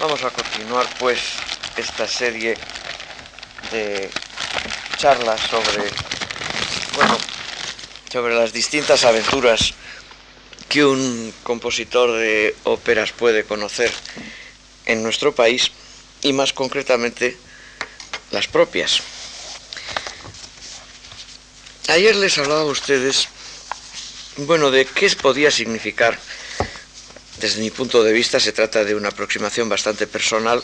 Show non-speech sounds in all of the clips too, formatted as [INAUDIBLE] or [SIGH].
Vamos a continuar pues esta serie de charlas sobre bueno, sobre las distintas aventuras que un compositor de óperas puede conocer en nuestro país y más concretamente las propias. Ayer les hablaba a ustedes, bueno, de qué podía significar. Desde mi punto de vista se trata de una aproximación bastante personal,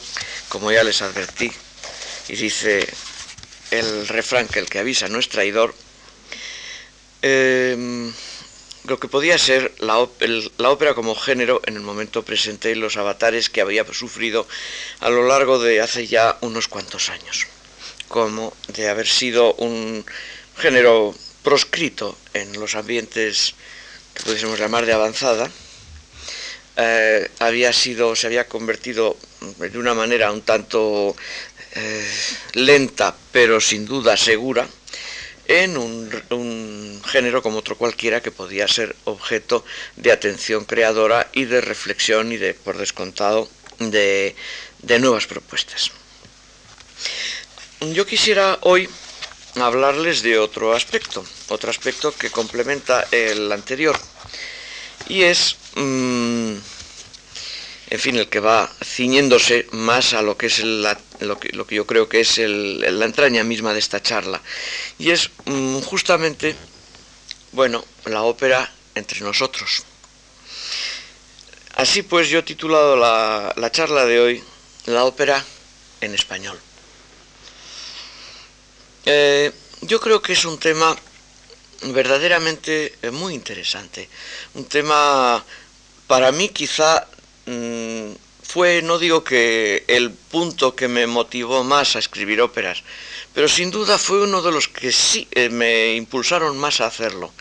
como ya les advertí, y dice el refrán que el que avisa no es traidor. Em, lo que podía ser la, la, ópera como género en el momento presente y los avatares que había sufrido a lo largo de hace ya unos cuantos años, como de haber sido un género proscrito en los ambientes que pudiésemos llamar de avanzada, eh, había sido, se había convertido de una manera un tanto eh, lenta, pero sin duda segura, en un, género como otro cualquiera que podía ser objeto de atención creadora y de reflexión y de, por descontado, de nuevas propuestas. Yo quisiera hoy hablarles de otro aspecto, otro aspecto que complementa el anterior, y es, mm, en fin, el que va ciñéndose más a lo que es lo, que, yo creo que es la entraña misma de esta charla, y es mm, justamente, bueno, la ópera entre nosotros. Así pues, yo he titulado la, la charla de hoy, La ópera en español. Eh, yo creo que es un tema verdaderamente muy interesante. Un tema, para mí quizá mm, fue, no digo que el punto que me motivó más a escribir óperas, pero sin duda fue uno de los que sí eh, me impulsaron más a hacerlo.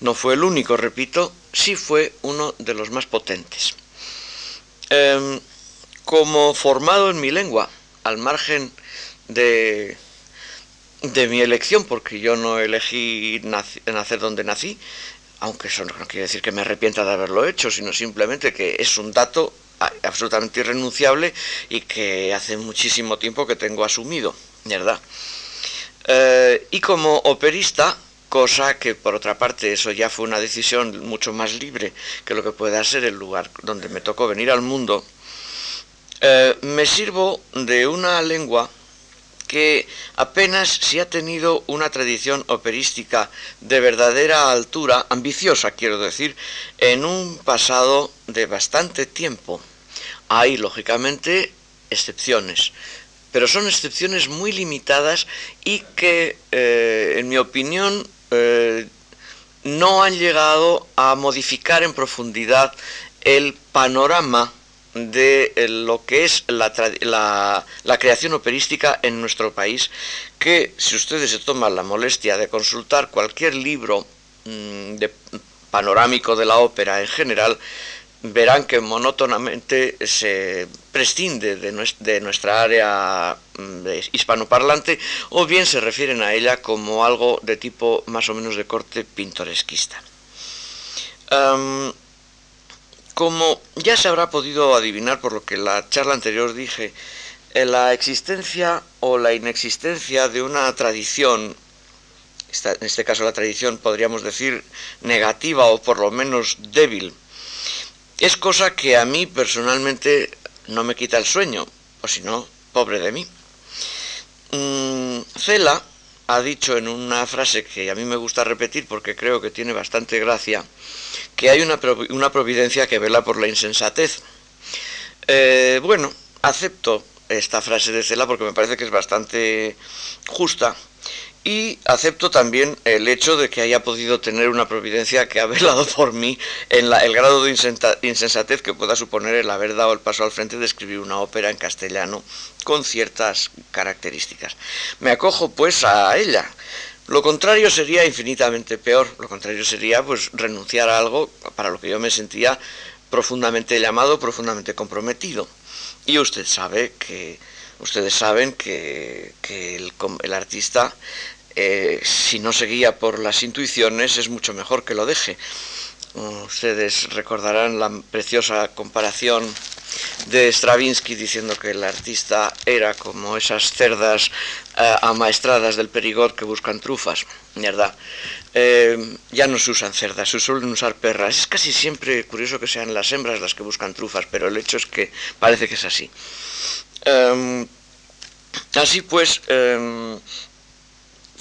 No fue el único, repito, sí fue uno de los más potentes. Em, como formado en mi lengua, al margen de de mi elección, porque yo no elegí nacer donde nací, aunque eso no quiere decir que me arrepienta de haberlo hecho, sino simplemente que es un dato absolutamente irrenunciable y que hace muchísimo tiempo que tengo asumido, ¿verdad? Eh, y como operista, cosa que por otra parte eso ya fue una decisión mucho más libre que lo que pueda ser el lugar donde me tocó venir al mundo, eh, me sirvo de una lengua que apenas si ha tenido una tradición operística de verdadera altura, ambiciosa quiero decir, en un pasado de bastante tiempo. Hay, lógicamente, excepciones, pero son excepciones muy limitadas y que, eh, en mi opinión, eh, no han llegado a modificar en profundidad el panorama de eh, lo que es la, la, creación operística en nuestro país, que si ustedes se toman la molestia de consultar cualquier libro mm, de, panorámico de la ópera en general, verán que monótonamente se prescinde de, nuestra área mm, hispanoparlante o bien se refieren a ella como algo de tipo más o menos de corte pintoresquista. Como ya se habrá podido adivinar por lo que la charla anterior dije, eh, la existencia o la inexistencia de una tradición, en este caso la tradición podríamos decir negativa o por lo menos débil, es cosa que a mí personalmente no me quita el sueño, o si no, pobre de mí. Mm, Cela ha dicho en una frase que a mí me gusta repetir porque creo que tiene bastante gracia, que hay una, providencia que vela por la insensatez. Eh, bueno, acepto esta frase de Cela porque me parece que es bastante justa y acepto también el hecho de que haya podido tener una providencia que ha velado por mí en la, el grado de insensatez que pueda suponer el haber dado el paso al frente de escribir una ópera en castellano con ciertas características. Me acojo pues a ella. Lo contrario sería infinitamente peor. Lo contrario sería pues renunciar a algo para lo que yo me sentía profundamente llamado, profundamente comprometido. Y usted sabe que ustedes saben que, el, artista, eh, si no se guía por las intuiciones, es mucho mejor que lo deje. Ustedes recordarán la preciosa comparación de Stravinsky diciendo que el artista era como esas cerdas eh, amaestradas del perigot que buscan trufas, ¿verdad? Eh, ya no se usan cerdas, se suelen usar perras. Es casi siempre curioso que sean las hembras las que buscan trufas, pero el hecho es que parece que es así. Em, así pues, em,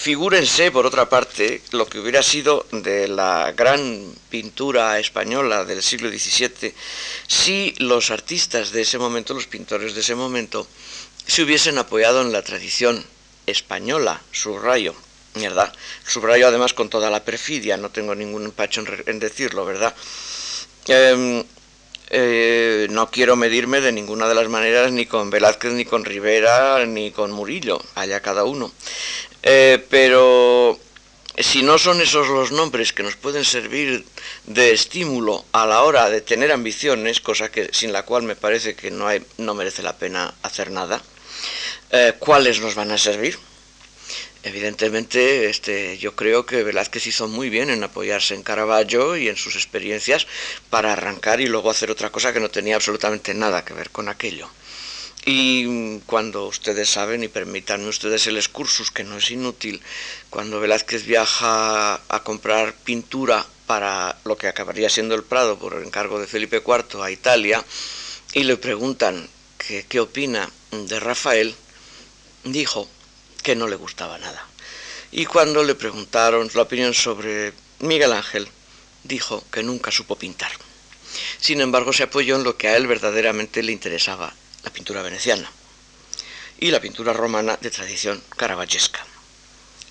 Figúrense, por otra parte, lo que hubiera sido de la gran pintura española del siglo XVII si los artistas de ese momento, los pintores de ese momento, se hubiesen apoyado en la tradición española, subrayo, ¿verdad? Subrayo además con toda la perfidia, no tengo ningún empacho en, decirlo, ¿verdad? Em, eh, no quiero medirme de ninguna de las maneras ni con Velázquez, ni con Rivera, ni con Murillo, allá cada uno. Eh, pero si no son esos los nombres que nos pueden servir de estímulo a la hora de tener ambiciones, cosa que sin la cual me parece que no, hay, no merece la pena hacer nada, eh, ¿cuáles nos van a servir? Evidentemente, este, yo creo que Velázquez hizo muy bien en apoyarse en Caravaggio y en sus experiencias para arrancar y luego hacer otra cosa que no tenía absolutamente nada que ver con aquello. Y cuando ustedes saben, y permítanme ustedes el excursus, que no es inútil, cuando Velázquez viaja a comprar pintura para lo que acabaría siendo el Prado por encargo de Felipe IV a Italia, y le preguntan qué opina de Rafael, dijo que no le gustaba nada. Y cuando le preguntaron la opinión sobre Miguel Ángel, dijo que nunca supo pintar. Sin embargo, se apoyó en lo que a él verdaderamente le interesaba, la pintura veneciana, y la pintura romana de tradición caravaggesca.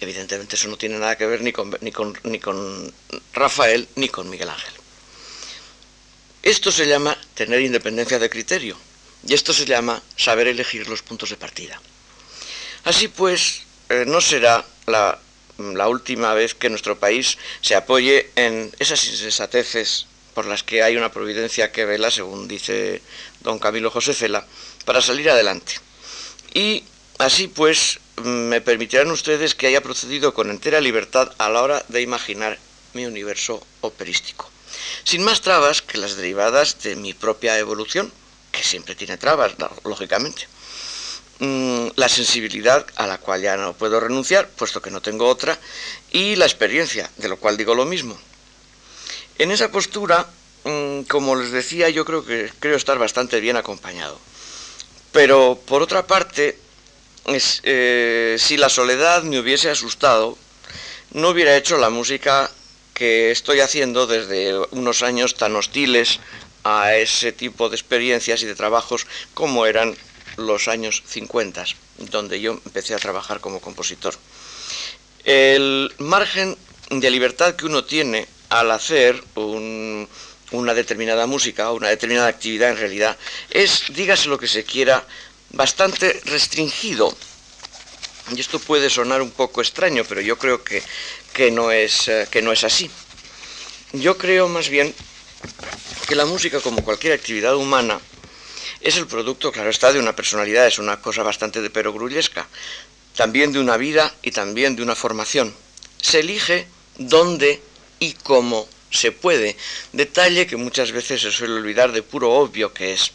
Evidentemente eso no tiene nada que ver ni con, ni con, ni con Rafael ni con Miguel Ángel. Esto se llama tener independencia de criterio y esto se llama saber elegir los puntos de partida. Así pues, eh, no será la, última vez que nuestro país se apoye en esas insensateces por las que hay una providencia que vela, según dice don Camilo José Cela, para salir adelante. Y así pues me permitirán ustedes que haya procedido con entera libertad a la hora de imaginar mi universo operístico, sin más trabas que las derivadas de mi propia evolución, que siempre tiene trabas, lógicamente. Mm, la sensibilidad a la cual ya no puedo renunciar, puesto que no tengo otra, y la experiencia, de lo cual digo lo mismo. En esa postura Mm, como les decía, yo creo que creo estar bastante bien acompañado. Pero por otra parte, eh, si la soledad me hubiese asustado, no hubiera hecho la música que estoy haciendo desde unos años tan hostiles a ese tipo de experiencias y de trabajos como eran los años 50, donde yo empecé a trabajar como compositor. El margen de libertad que uno tiene al hacer un, una determinada música o una determinada actividad en realidad es, dígase lo que se quiera, bastante restringido. Y esto puede sonar un poco extraño, pero yo creo que, que, no, es, eh, que no es así. Yo creo más bien que la música, como cualquier actividad humana, es el producto, claro está, de una personalidad, es una cosa bastante de perogrullesca, también de una vida y también de una formación. Se elige dónde y cómo se puede, detalle que muchas veces se suele olvidar de puro obvio que es.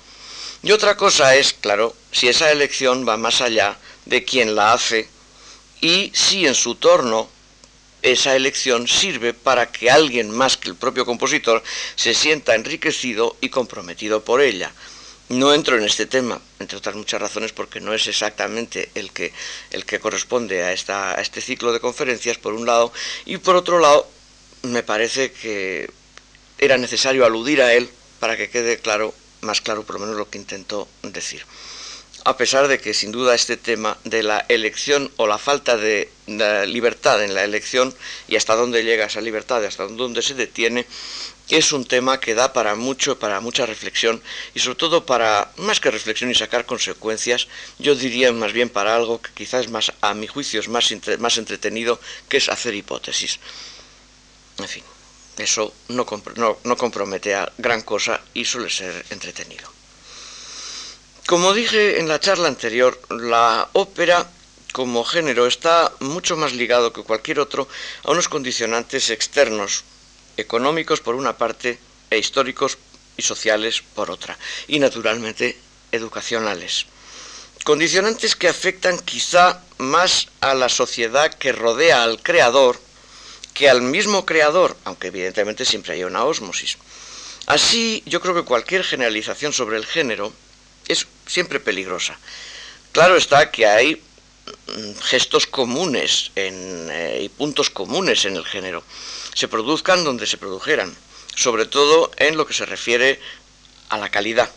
Y otra cosa es, claro, si esa elección va más allá de quien la hace y si en su torno esa elección sirve para que alguien más que el propio compositor se sienta enriquecido y comprometido por ella. No entro en este tema, entre otras muchas razones, porque no es exactamente el que, el que corresponde a, esta, a este ciclo de conferencias, por un lado, y por otro lado, me parece que era necesario aludir a él para que quede claro, más claro por lo menos lo que intentó decir. A pesar de que sin duda este tema de la elección o la falta de, libertad en la elección y hasta dónde llega esa libertad y hasta dónde se detiene, es un tema que da para mucho, para mucha reflexión y sobre todo para, más que reflexión y sacar consecuencias, yo diría más bien para algo que quizás más, a mi juicio es más, más entretenido, que es hacer hipótesis. En fin, eso no, compromete a gran cosa y suele ser entretenido. Como dije en la charla anterior, la ópera como género está mucho más ligado que cualquier otro a unos condicionantes externos, económicos por una parte e históricos y sociales por otra, y naturalmente educacionales. Condicionantes que afectan quizá más a la sociedad que rodea al creador que al mismo creador, aunque evidentemente siempre hay una ósmosis. Así, yo creo que cualquier generalización sobre el género es siempre peligrosa. Claro está que hay mm, gestos comunes eh, y puntos comunes en el género. Se produzcan donde se produjeran, sobre todo en lo que se refiere a la calidad,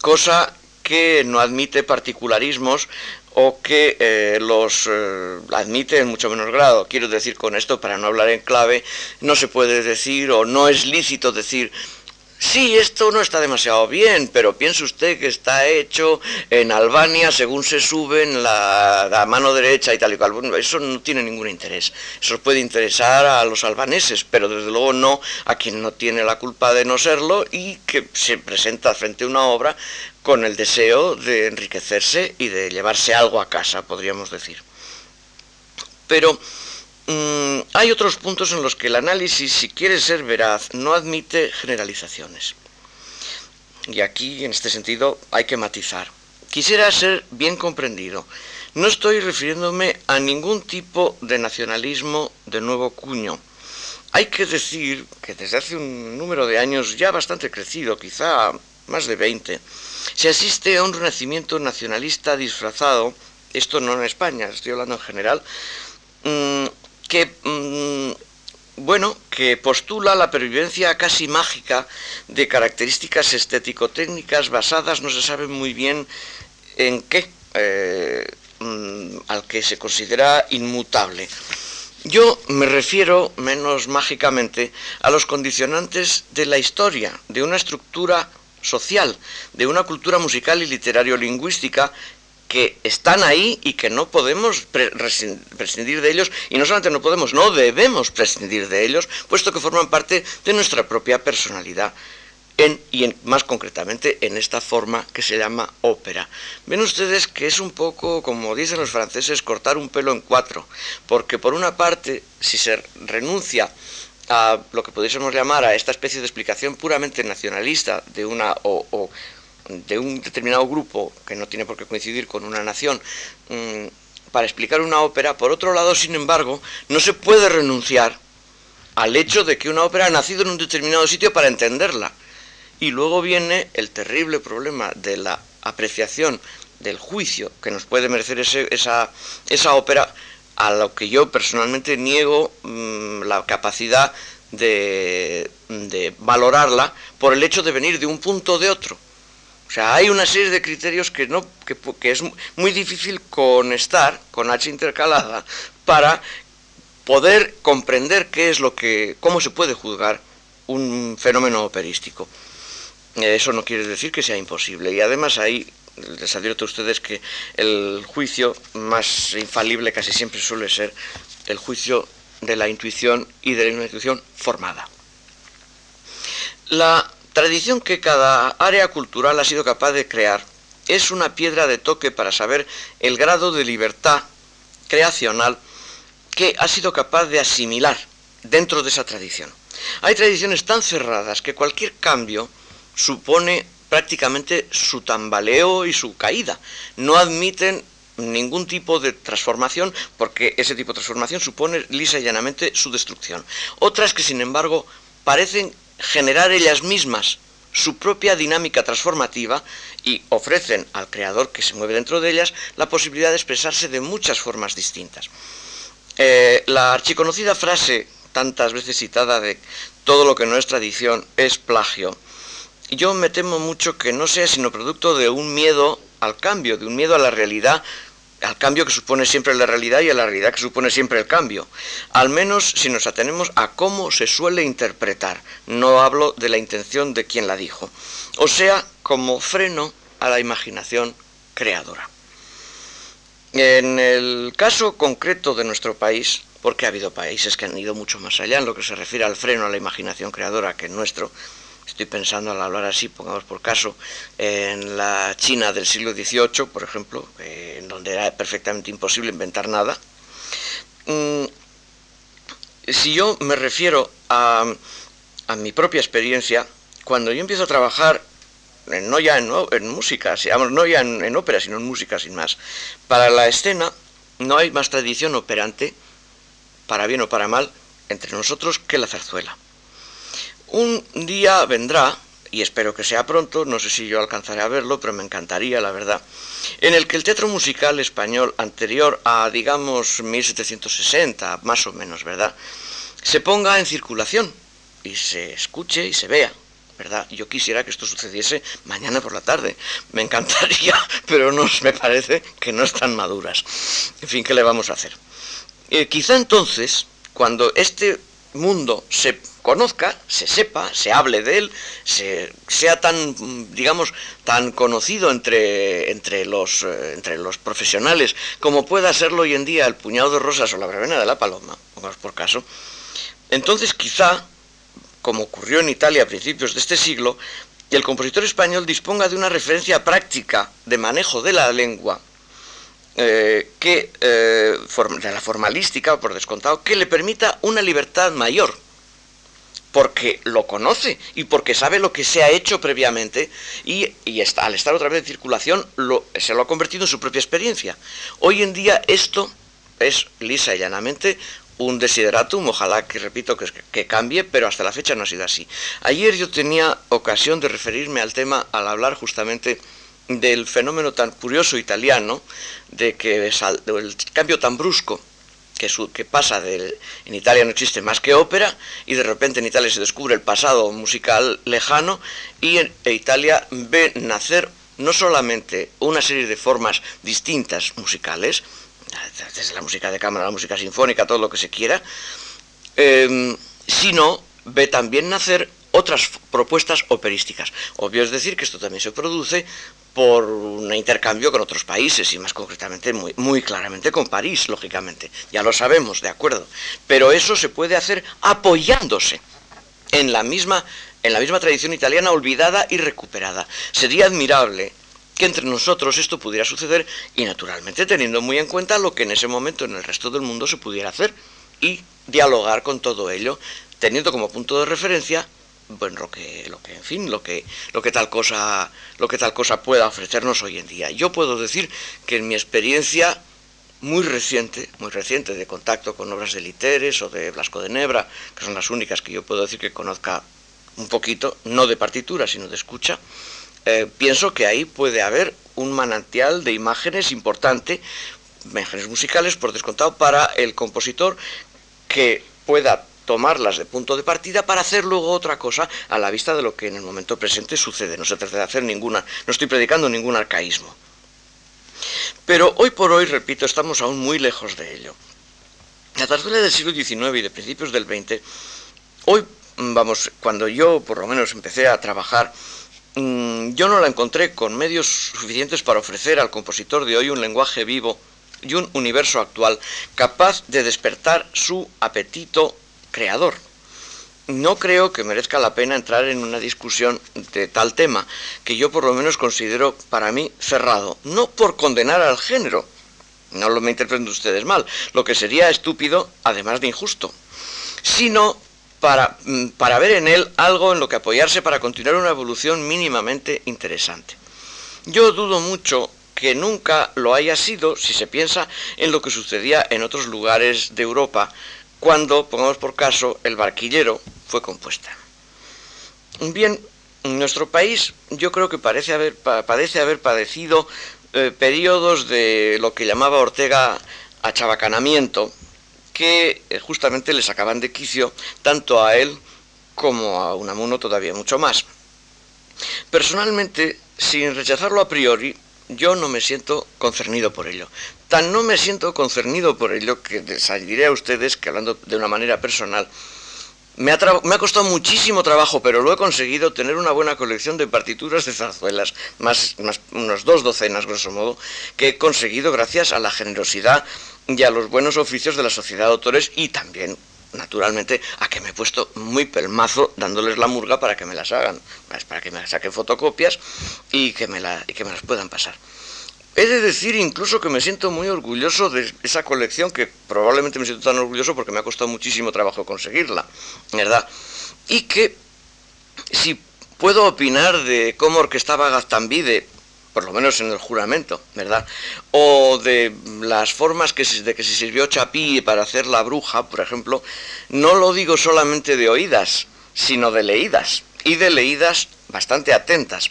cosa que no admite particularismos o que eh, los eh, admite en mucho menor grado. Quiero decir con esto, para no hablar en clave, no se puede decir o no es lícito decir sí, esto no está demasiado bien, pero piense usted que está hecho en Albania según se sube en la, mano derecha y tal y cual. Bueno, eso no tiene ningún interés. Eso puede interesar a los albaneses, pero desde luego no a quien no tiene la culpa de no serlo y que se presenta frente a una obra con el deseo de enriquecerse y de llevarse algo a casa, podríamos decir. Pero mm, hay otros puntos en los que el análisis, si quiere ser veraz, no admite generalizaciones. Y aquí, en este sentido, hay que matizar. Quisiera ser bien comprendido. No estoy refiriéndome a ningún tipo de nacionalismo de nuevo cuño. Hay que decir que desde hace un número de años ya bastante crecido, quizá más de 20, se asiste a un renacimiento nacionalista disfrazado, esto no en España, estoy hablando en general, mm, que, mm, bueno, que postula la pervivencia casi mágica de características estético-técnicas basadas, no se sabe muy bien en qué, eh, mm, al que se considera inmutable. Yo me refiero, menos mágicamente, a los condicionantes de la historia, de una estructura social, de una cultura musical y literario-lingüística que están ahí y que no podemos prescindir de ellos, y no solamente no podemos, no debemos prescindir de ellos, puesto que forman parte de nuestra propia personalidad. En, y más concretamente en esta forma que se llama ópera. Ven ustedes que es un poco, como dicen los franceses, cortar un pelo en cuatro, porque por una parte, si se renuncia a lo que pudiésemos llamar a esta especie de explicación puramente nacionalista de una o, de un determinado grupo que no tiene por qué coincidir con una nación mm, para explicar una ópera, por otro lado, sin embargo, no se puede renunciar al hecho de que una ópera ha nacido en un determinado sitio para entenderla. Y luego viene el terrible problema de la apreciación del juicio que nos puede merecer esa, esa ópera a lo que yo personalmente niego mm, la capacidad de, valorarla por el hecho de venir de un punto o de otro. O sea, hay una serie de criterios que, no, que, es muy difícil conectar con H intercalada para poder comprender qué es lo que, cómo se puede juzgar un fenómeno operístico. Eso no quiere decir que sea imposible. Y además hay les advierto a ustedes que el juicio más infalible casi siempre suele ser el juicio de la intuición y de la intuición formada. La tradición que cada área cultural ha sido capaz de crear es una piedra de toque para saber el grado de libertad creacional que ha sido capaz de asimilar dentro de esa tradición. Hay tradiciones tan cerradas que cualquier cambio supone prácticamente su tambaleo y su caída. No admiten ningún tipo de transformación porque ese tipo de transformación supone lisa y llanamente su destrucción. Otras que sin embargo parecen generar ellas mismas su propia dinámica transformativa y ofrecen al creador que se mueve dentro de ellas la posibilidad de expresarse de muchas formas distintas. Eh, la archiconocida frase tantas veces citada de todo lo que no es tradición es plagio yo me temo mucho que no sea sino producto de un miedo al cambio, de un miedo a la realidad, al cambio que supone siempre la realidad y a la realidad que supone siempre el cambio. Al menos si nos atenemos a cómo se suele interpretar. No hablo de la intención de quien la dijo. O sea, como freno a la imaginación creadora. En el caso concreto de nuestro país, porque ha habido países que han ido mucho más allá en lo que se refiere al freno a la imaginación creadora que el nuestro, Estoy pensando al hablar así, pongamos por caso, en la China del siglo XVIII, por ejemplo, eh, en donde era perfectamente imposible inventar nada. Mm, si yo me refiero a, mi propia experiencia, cuando yo empiezo a trabajar, no ya en, música, no ya en, en ópera, sino en música sin más, para la escena no hay más tradición operante, para bien o para mal, entre nosotros que la zarzuela. Un día vendrá, y espero que sea pronto, no sé si yo alcanzaré a verlo, pero me encantaría, la verdad, en el que el teatro musical español anterior a, digamos, 1760, más o menos, ¿verdad?, se ponga en circulación y se escuche y se vea. ¿verdad? Yo quisiera que esto sucediese mañana por la tarde. Me encantaría, [LAUGHS] pero no, me parece que no están maduras. En fin, ¿qué le vamos a hacer? Eh, quizá entonces, cuando este mundo se conozca, se sepa, se hable de él, se, sea tan, digamos, tan conocido entre, entre, los, eh, entre los profesionales como pueda serlo hoy en día el puñado de rosas o la verbena de la paloma, pongamos por caso, entonces quizá, como ocurrió en Italia a principios de este siglo, el compositor español disponga de una referencia práctica de manejo de la lengua eh, que, eh, de la formalística, por descontado, que le permita una libertad mayor, porque lo conoce y porque sabe lo que se ha hecho previamente y, está, al estar otra vez en circulación se lo ha convertido en su propia experiencia. Hoy en día esto es lisa y llanamente un desideratum, ojalá que repito que, que, cambie, pero hasta la fecha no ha sido así. Ayer yo tenía ocasión de referirme al tema al hablar justamente del fenómeno tan curioso italiano de que el cambio tan brusco que, que pasa de, en Italia no existe más que ópera y de repente en Italia se descubre el pasado musical lejano y en e Italia ve nacer no solamente una serie de formas distintas musicales, desde la música de cámara, la música sinfónica, todo lo que se quiera, em, sino ve también nacer otras propuestas operísticas. Obvio es decir que esto también se produce por un intercambio con otros países y más concretamente muy, claramente con París, lógicamente. Ya lo sabemos, de acuerdo. Pero eso se puede hacer apoyándose en la misma, en la misma tradición italiana olvidada y recuperada. Sería admirable que entre nosotros esto pudiera suceder y naturalmente teniendo muy en cuenta lo que en ese momento en el resto del mundo se pudiera hacer y dialogar con todo ello, teniendo como punto de referencia bueno, lo que, lo que, en fin, lo que, lo que tal cosa, lo que tal cosa pueda ofrecernos hoy en día. Yo puedo decir que en mi experiencia muy reciente, muy reciente de contacto con obras de Literes o de Blasco de Nebra, que son las únicas que yo puedo decir que conozca un poquito, no de partitura, sino de escucha, eh, pienso que ahí puede haber un manantial de imágenes importante, imágenes musicales por descontado, para el compositor que pueda tomarlas de punto de partida para hacer luego otra cosa a la vista de lo que en el momento presente sucede. No se trata de hacer ninguna, no estoy predicando ningún arcaísmo. Pero hoy por hoy, repito, estamos aún muy lejos de ello. La zarzuela del siglo XIX y de principios del XX, hoy, vamos, cuando yo por lo menos empecé a trabajar, mm, yo no la encontré con medios suficientes para ofrecer al compositor de hoy un lenguaje vivo y un universo actual capaz de despertar su apetito creador. No creo que merezca la pena entrar en una discusión de tal tema, que yo por lo menos considero para mí cerrado, no por condenar al género, no lo me interpreten ustedes mal, lo que sería estúpido, además de injusto, sino para, mm, para ver en él algo en lo que apoyarse para continuar una evolución mínimamente interesante. Yo dudo mucho que nunca lo haya sido si se piensa en lo que sucedía en otros lugares de Europa, cuando, pongamos por caso, el barquillero fue compuesta. Bien, en nuestro país yo creo que parece haber, padece haber padecido eh, periodos de lo que llamaba Ortega achabacanamiento, que eh, justamente le sacaban de quicio tanto a él como a Unamuno todavía mucho más. Personalmente, sin rechazarlo a priori, yo no me siento concernido por ello. No me siento concernido por ello que les diré a ustedes que hablando de una manera personal, me ha, me ha, costado muchísimo trabajo, pero lo he conseguido tener una buena colección de partituras de zarzuelas, más, unas dos docenas, grosso modo, que he conseguido gracias a la generosidad y a los buenos oficios de la sociedad de autores y también, naturalmente, a que me he puesto muy pelmazo dándoles la murga para que me las hagan, para que me saquen fotocopias y que me las puedan pasar. He de decir incluso que me siento muy orgulloso de esa colección, que probablemente me siento tan orgulloso porque me ha costado muchísimo trabajo conseguirla, ¿verdad? Y que si puedo opinar de cómo orquestaba Gaztambide, por lo menos en el juramento, ¿verdad? O de las formas que de que se sirvió Chapí para hacer la bruja, por ejemplo, no lo digo solamente de oídas, sino de leídas, y de leídas bastante atentas,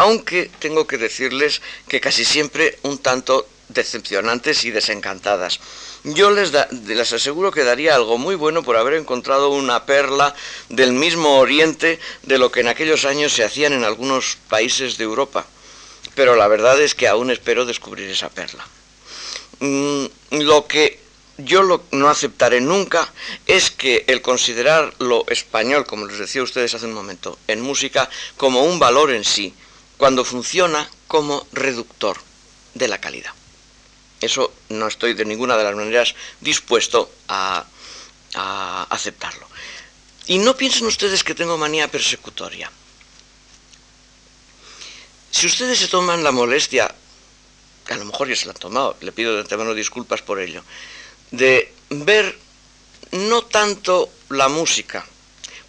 aunque tengo que decirles que casi siempre un tanto decepcionantes y desencantadas. Yo les, les, aseguro que daría algo muy bueno por haber encontrado una perla del mismo oriente de lo que en aquellos años se hacían en algunos países de Europa. Pero la verdad es que aún espero descubrir esa perla. Mm, lo que yo no aceptaré nunca es que el considerar lo español, como les decía ustedes hace un momento, en música, como un valor en sí, cuando funciona como reductor de la calidad. Eso no estoy de ninguna de las maneras dispuesto a, aceptarlo. Y no piensen ustedes que tengo manía persecutoria. Si ustedes se toman la molestia, a lo mejor ya se la han tomado, le pido de antemano disculpas por ello, de ver no tanto la música,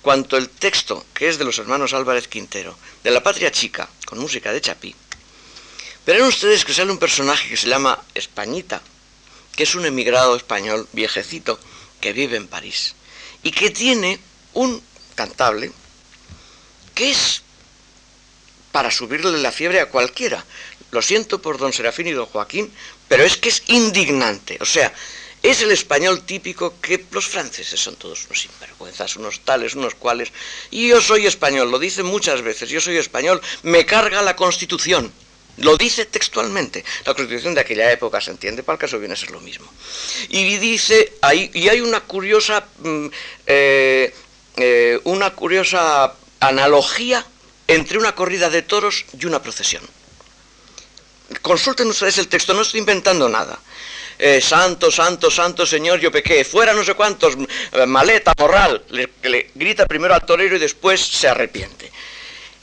cuanto el texto, que es de los hermanos Álvarez Quintero, de La Patria Chica, con música de Chapí, Verán ustedes que sale un personaje que se llama Españita, que es un emigrado español viejecito que vive en París y que tiene un cantable que es para subirle la fiebre a cualquiera. Lo siento por don Serafín y don Joaquín, pero es que es indignante. O sea, es el español típico que los franceses son todos unos sinvergüenzas, unos tales, unos cuales. Y yo soy español, lo dicen muchas veces, yo soy español, me carga la constitución. Lo dice textualmente. La constitución de aquella época se entiende, para el caso viene a ser lo mismo. Y dice, hay, y hay una curiosa, mm, eh, eh, una curiosa analogía entre una corrida de toros y una procesión. Consulten ustedes el texto, no estoy inventando nada. Eh, santo, santo, santo Señor, yo pequé, fuera no sé cuántos, maleta, morral, le, grita primero al torero y después se arrepiente.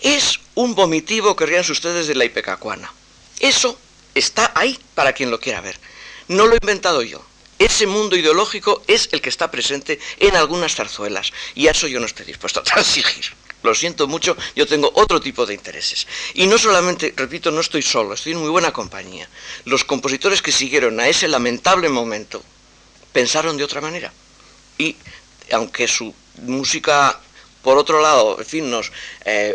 Es un vomitivo que rían ustedes de la ipecacuana. Eso está ahí para quien lo quiera ver. No lo he inventado yo. Ese mundo ideológico es el que está presente en algunas zarzuelas y a eso yo no estoy dispuesto a transigir. Lo siento mucho, yo tengo otro tipo de intereses. Y no solamente, repito, no estoy solo, estoy en muy buena compañía. Los compositores que siguieron a ese lamentable momento pensaron de otra manera. Y aunque su música por otro lado, en fin, nos, eh,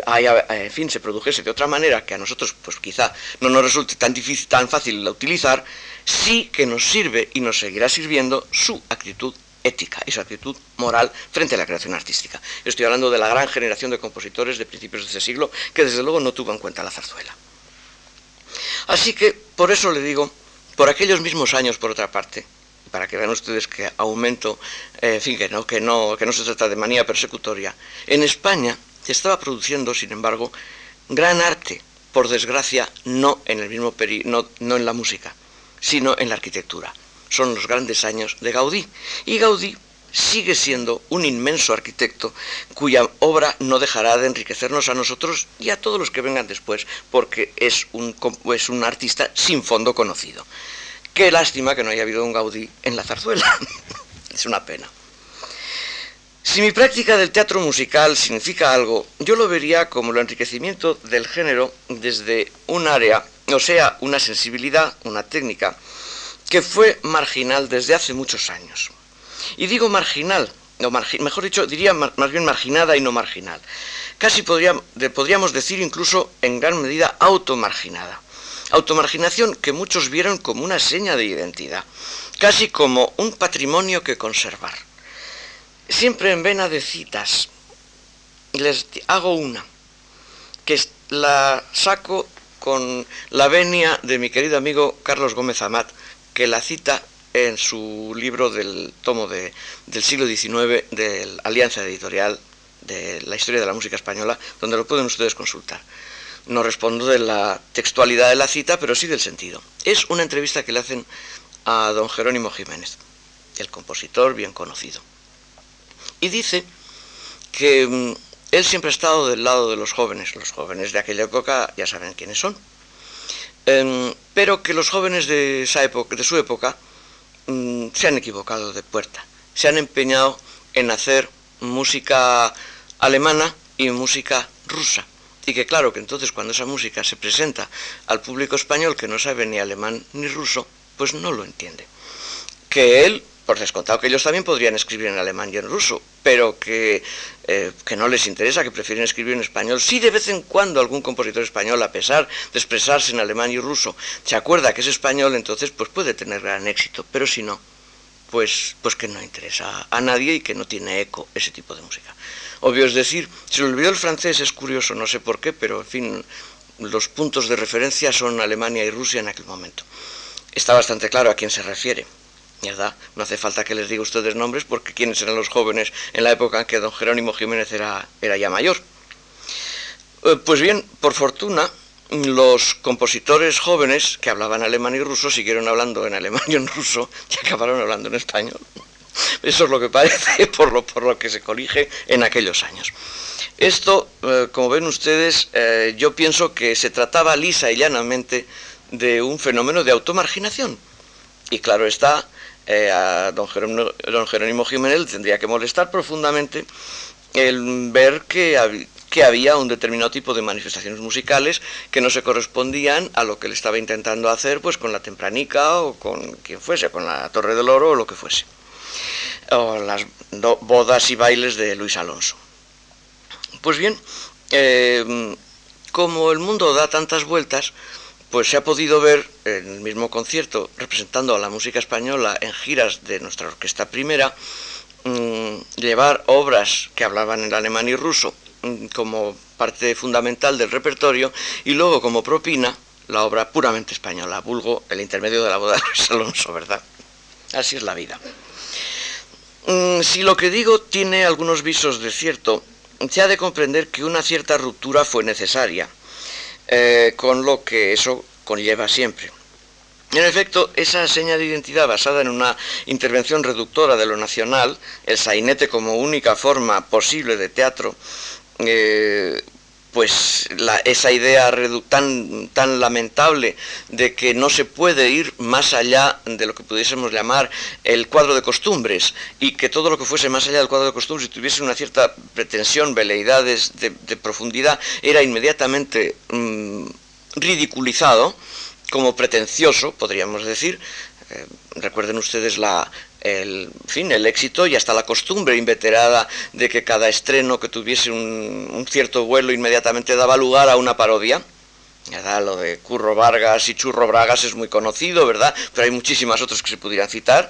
en fin, se produjese de otra manera que a nosotros, pues quizá no nos resulte tan difícil, tan fácil de utilizar, sí que nos sirve y nos seguirá sirviendo su actitud ética y su actitud moral frente a la creación artística. Estoy hablando de la gran generación de compositores de principios de ese siglo que desde luego no tuvo en cuenta la zarzuela. Así que, por eso le digo, por aquellos mismos años, por otra parte, para que vean ustedes que aumento, eh, en fin, que no, que, no, que no se trata de manía persecutoria. En España se estaba produciendo, sin embargo, gran arte, por desgracia, no en el mismo no, no en la música, sino en la arquitectura. Son los grandes años de Gaudí. Y Gaudí sigue siendo un inmenso arquitecto cuya obra no dejará de enriquecernos a nosotros y a todos los que vengan después, porque es un, es un artista sin fondo conocido. Qué lástima que no haya habido un Gaudí en la zarzuela. [LAUGHS] es una pena. Si mi práctica del teatro musical significa algo, yo lo vería como el enriquecimiento del género desde un área, o sea, una sensibilidad, una técnica, que fue marginal desde hace muchos años. Y digo marginal, o mejor dicho, diría más bien marginada y no marginal. Casi podríamos decir incluso en gran medida automarginada. Automarginación que muchos vieron como una seña de identidad, casi como un patrimonio que conservar. Siempre en vena de citas, les hago una, que la saco con la venia de mi querido amigo Carlos Gómez Amat, que la cita en su libro del tomo del siglo XIX de la Alianza Editorial de la Historia de la Música Española, donde lo pueden ustedes consultar. No respondo de la textualidad de la cita, pero sí del sentido. Es una entrevista que le hacen a don Jerónimo Jiménez, el compositor bien conocido. Y dice que mm, él siempre ha estado del lado de los jóvenes. Los jóvenes de aquella época ya saben quiénes son. Em, pero que los jóvenes de, esa época, de su época mm, se han equivocado de puerta. Se han empeñado en hacer música alemana y música rusa y que claro que entonces cuando esa música se presenta al público español que no sabe ni alemán ni ruso, pues no lo entiende. Que él por descontado que ellos también podrían escribir en alemán y en ruso, pero que, eh, que, no les interesa, que prefieren escribir en español. Sí, de vez en cuando algún compositor español, a pesar de expresarse en alemán y ruso, se acuerda que es español, entonces pues puede tener gran éxito, pero si no, pues, pues que no interesa a nadie y que no tiene eco ese tipo de música. Obvio es decir, se le olvidó el francés, es curioso, no sé por qué, pero en fin, los puntos de referencia son Alemania y Rusia en aquel momento. Está bastante claro a quién se refiere. ¿Verdad? No hace falta que les diga ustedes nombres porque quiénes eran los jóvenes en la época en que don Jerónimo Jiménez era, era ya mayor. Eh, pues bien, por fortuna, los compositores jóvenes que hablaban alemán y ruso siguieron hablando en alemán y en ruso [LAUGHS] y acabaron hablando en español. Eso es lo que parece [LAUGHS] por lo, por lo que se corrige en aquellos años. Esto, eh, como ven ustedes, eh, yo pienso que se trataba lisa y llanamente de un fenómeno de automarginación. Y claro está, eh, a don Jerónimo, Jiménez tendría que molestar profundamente el ver que, que había un determinado tipo de manifestaciones musicales que no se correspondían a lo que le estaba intentando hacer pues con la Tempranica o con quien fuese, con la Torre del Oro o lo que fuese. O las bodas y bailes de Luis Alonso. Pues bien, eh, como el mundo da tantas vueltas, pues se ha podido ver en el mismo concierto, representando a la música española en giras de nuestra orquesta primera, mm, llevar obras que hablaban en alemán y ruso mm, como parte fundamental del repertorio y luego como propina la obra puramente española, vulgo el intermedio de la boda de Luis Alonso, ¿verdad? Así es la vida. Mm, si lo que digo tiene algunos visos de cierto, se ha de comprender que una cierta ruptura fue necesaria eh, con lo que eso conlleva siempre. En efecto, esa seña de identidad basada en una intervención reductora de lo nacional, el sainete como única forma posible de teatro, eh, pues esa idea tan, tan lamentable de que no se puede ir más allá de lo que pudiésemos llamar el cuadro de costumbres y que todo lo que fuese más allá del cuadro de costumbres y tuviese una cierta pretensión, veleidades de, profundidad, era inmediatamente mm, ridiculizado como pretencioso, podríamos decir. Eh, recuerden ustedes la, el, fin, el éxito y hasta la costumbre inveterada de que cada estreno que tuviese un, cierto vuelo inmediatamente daba lugar a una parodia. Lo de Curro Vargas y Churro Bragas es muy conocido, ¿verdad? Pero hay muchísimas otras que se pudieran citar.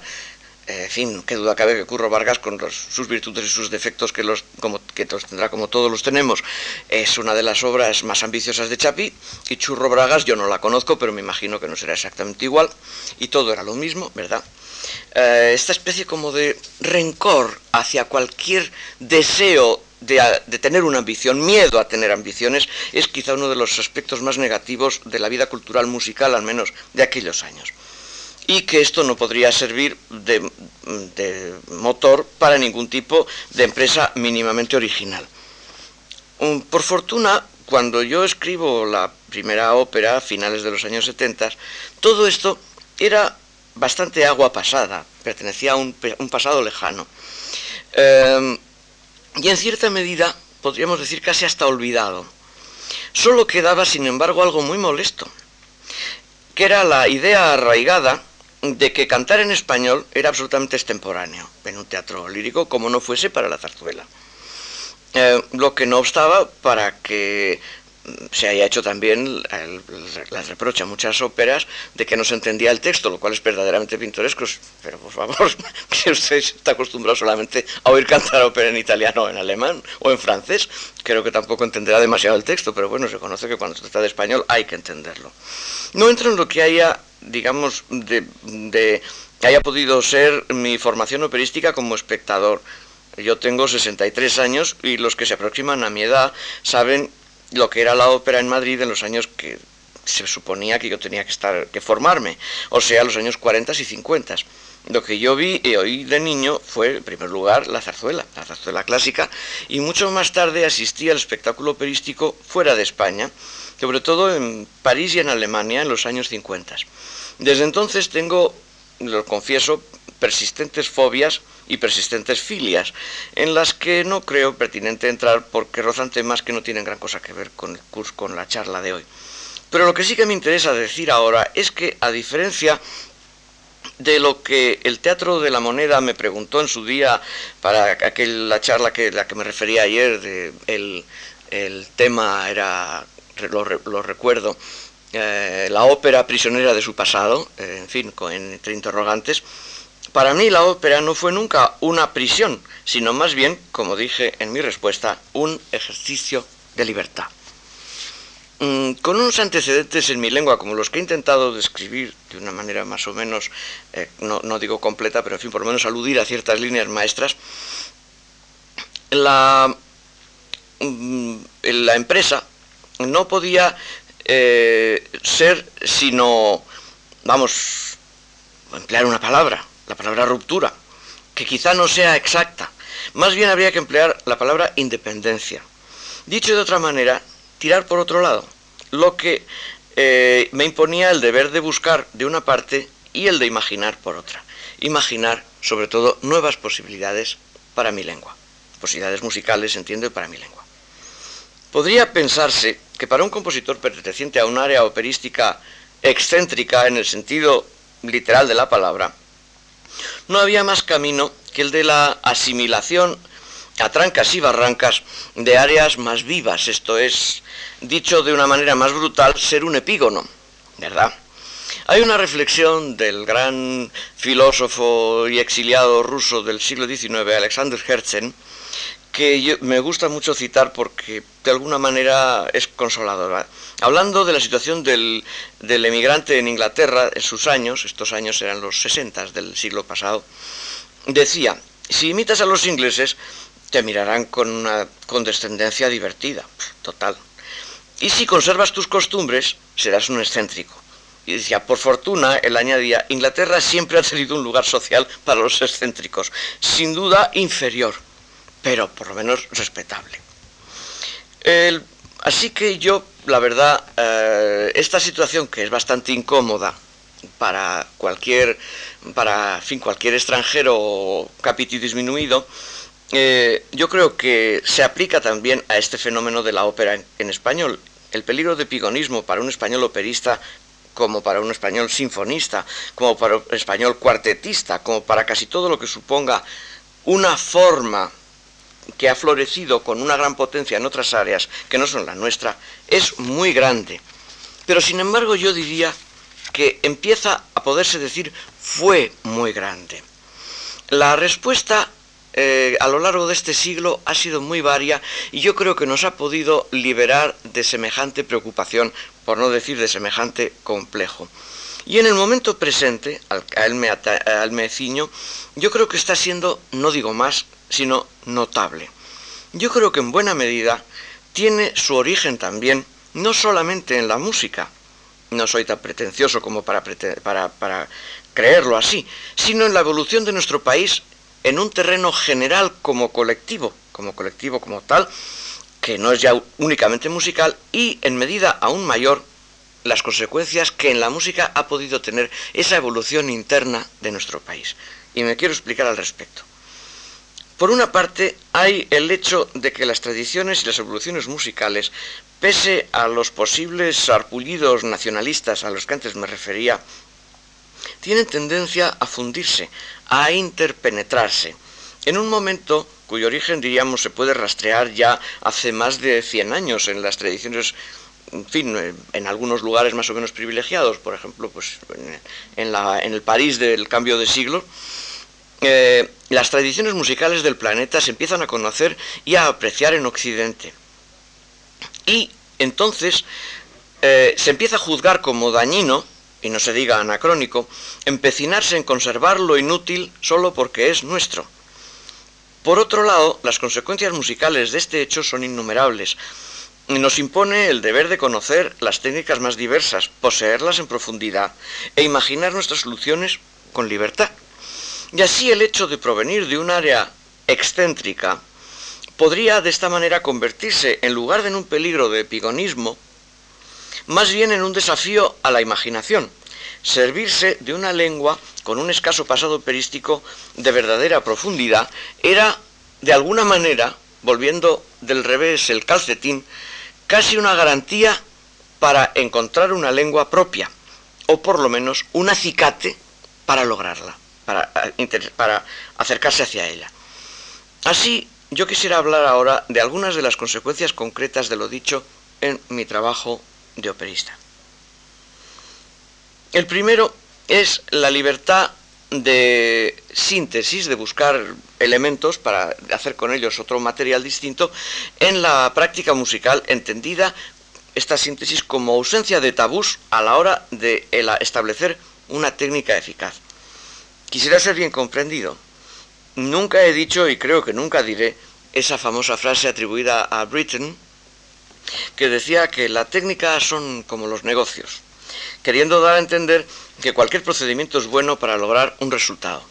Eh, en fin, qué duda cabe que Curro Vargas, con sus virtudes y sus defectos que los, como, que los tendrá como todos los tenemos, es una de las obras más ambiciosas de Chapi. Y Churro Bragas yo no la conozco, pero me imagino que no será exactamente igual. Y todo era lo mismo, ¿verdad? Eh, esta especie como de rencor hacia cualquier deseo de, tener una ambición, miedo a tener ambiciones, es quizá uno de los aspectos más negativos de la vida cultural musical, al menos de aquellos años. Y que esto no podría servir de, motor para ningún tipo de empresa mínimamente original. Um, por fortuna, cuando yo escribo la primera ópera a finales de los años 70, todo esto era bastante agua pasada, pertenecía a un, pasado lejano. Em, y en cierta medida, podríamos decir casi hasta olvidado. Solo quedaba, sin embargo, algo muy molesto, que era la idea arraigada de que cantar en español era absolutamente extemporáneo en un teatro lírico, como no fuese para la zarzuela. Eh, lo que no obstaba para que se haya hecho también, las reprocha muchas óperas de que no se entendía el texto, lo cual es verdaderamente pintoresco, pero por favor, [LAUGHS] que usted está acostumbrado solamente a oír cantar ópera en italiano, en alemán o en francés, creo que tampoco entenderá demasiado el texto, pero bueno, se conoce que cuando se trata de español hay que entenderlo. No entro en lo que haya, digamos, de, de que haya podido ser mi formación operística como espectador. Yo tengo 63 años y los que se aproximan a mi edad saben lo que era la ópera en Madrid en los años que se suponía que yo tenía que estar que formarme, o sea, los años 40 y 50. Lo que yo vi y oí de niño fue, en primer lugar, la zarzuela, la zarzuela clásica, y mucho más tarde asistí al espectáculo operístico fuera de España, sobre todo en París y en Alemania en los años 50. Desde entonces tengo, lo confieso, persistentes fobias y persistentes filias, en las que no creo pertinente entrar porque rozan temas que no tienen gran cosa que ver con el curso, con la charla de hoy. Pero lo que sí que me interesa decir ahora es que, a diferencia de lo que el Teatro de la Moneda me preguntó en su día para aquel, la charla que la que me refería ayer, de el, tema era, lo, recuerdo, eh, la ópera prisionera de su pasado, eh, en fin, con, entre interrogantes, para mí la ópera no fue nunca una prisión, sino más bien, como dije en mi respuesta, un ejercicio de libertad. Mm, con unos antecedentes en mi lengua, como los que he intentado describir de una manera más o menos, eh, no, digo completa, pero en fin, por lo menos aludir a ciertas líneas maestras, la, mm, empresa no podía eh, ser sino, vamos, emplear una palabra, la palabra ruptura, que quizá no sea exacta. Más bien habría que emplear la palabra independencia. Dicho de otra manera, tirar por otro lado, lo que eh, me imponía el deber de buscar de una parte y el de imaginar por otra. Imaginar, sobre todo, nuevas posibilidades para mi lengua. Posibilidades musicales, entiendo, para mi lengua. Podría pensarse que para un compositor perteneciente a un área operística excéntrica en el sentido literal de la palabra, no había más camino que el de la asimilación a trancas y barrancas de áreas más vivas, esto es, dicho de una manera más brutal, ser un epígono, ¿verdad? Hay una reflexión del gran filósofo y exiliado ruso del siglo XIX, Alexander Herzen, que me gusta mucho citar porque de alguna manera es consoladora. Hablando de la situación del, del emigrante en Inglaterra en sus años, estos años eran los 60 del siglo pasado, decía, si imitas a los ingleses, te mirarán con una condescendencia divertida, total. Y si conservas tus costumbres, serás un excéntrico. Y decía, por fortuna, él añadía, Inglaterra siempre ha tenido un lugar social para los excéntricos, sin duda inferior, pero por lo menos respetable. así que yo, la verdad, eh, esta situación que es bastante incómoda para cualquier, para fin, cualquier extranjero capítulo disminuido, eh, yo creo que se aplica también a este fenómeno de la ópera en, español. El peligro de pigonismo para un español operista como para un español sinfonista, como para un español cuartetista, como para casi todo lo que suponga una forma que ha florecido con una gran potencia en otras áreas que no son la nuestra, es muy grande. Pero sin embargo yo diría que empieza a poderse decir fue muy grande. La respuesta eh, a lo largo de este siglo ha sido muy varia y yo creo que nos ha podido liberar de semejante preocupación, por no decir de semejante complejo. Y en el momento presente, al, al me ciño, yo creo que está siendo, no digo más, sino notable. Yo creo que en buena medida tiene su origen también, no solamente en la música, no soy tan pretencioso como para, para, para creerlo así, sino en la evolución de nuestro país en un terreno general como colectivo, como colectivo como tal, que no es ya únicamente musical, y en medida aún mayor las consecuencias que en la música ha podido tener esa evolución interna de nuestro país. Y me quiero explicar al respecto. Por una parte, hay el hecho de que las tradiciones y las evoluciones musicales, pese a los posibles arpullidos nacionalistas a los que antes me refería, tienen tendencia a fundirse, a interpenetrarse, en un momento cuyo origen, diríamos, se puede rastrear ya hace más de 100 años en las tradiciones en fin, en algunos lugares más o menos privilegiados, por ejemplo, pues en, en el París del cambio de siglo, las tradiciones musicales del planeta se empiezan a conocer y a apreciar en Occidente. Y entonces eh, se empieza a juzgar como dañino y no se diga anacrónico, empecinarse en conservar lo inútil solo porque es nuestro. Por otro lado, las consecuencias musicales de este hecho son innumerables. Nos impone el deber de conocer las técnicas más diversas, poseerlas en profundidad e imaginar nuestras soluciones con libertad. Y así el hecho de provenir de un área excéntrica podría de esta manera convertirse, en lugar de en un peligro de epigonismo, más bien en un desafío a la imaginación, servirse de una lengua con un escaso pasado operístico de verdadera profundidad era, de alguna manera, volviendo del revés el calcetín, casi una garantía para encontrar una lengua propia, o por lo menos un acicate para lograrla, para, acercarse hacia ella. Así, yo quisiera hablar ahora de algunas de las consecuencias concretas de lo dicho en mi trabajo de operista. El primero es la libertad de síntesis, de buscar elementos para hacer con ellos otro material distinto en la práctica musical entendida esta síntesis como ausencia de tabús a la hora de establecer una técnica eficaz. Quisiera ser bien comprendido. Nunca he dicho y creo que nunca diré esa famosa frase atribuida a Britten que decía que la técnica son como los negocios, queriendo dar a entender que cualquier procedimiento es bueno para lograr un resultado.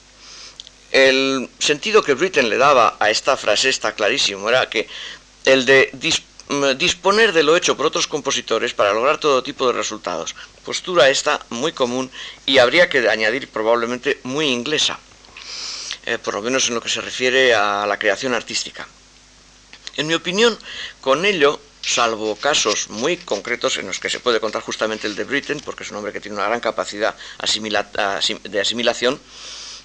El sentido que Britten le daba a esta frase está clarísimo, era que el de disponer de lo hecho por otros compositores para lograr todo tipo de resultados. Postura esta muy común y habría que añadir probablemente muy inglesa, eh, por lo menos en lo que se refiere a la creación artística. En mi opinión, con ello salvo casos muy concretos en los que se puede contar justamente el de Britain, porque es un hombre que tiene una gran capacidad de asimilación,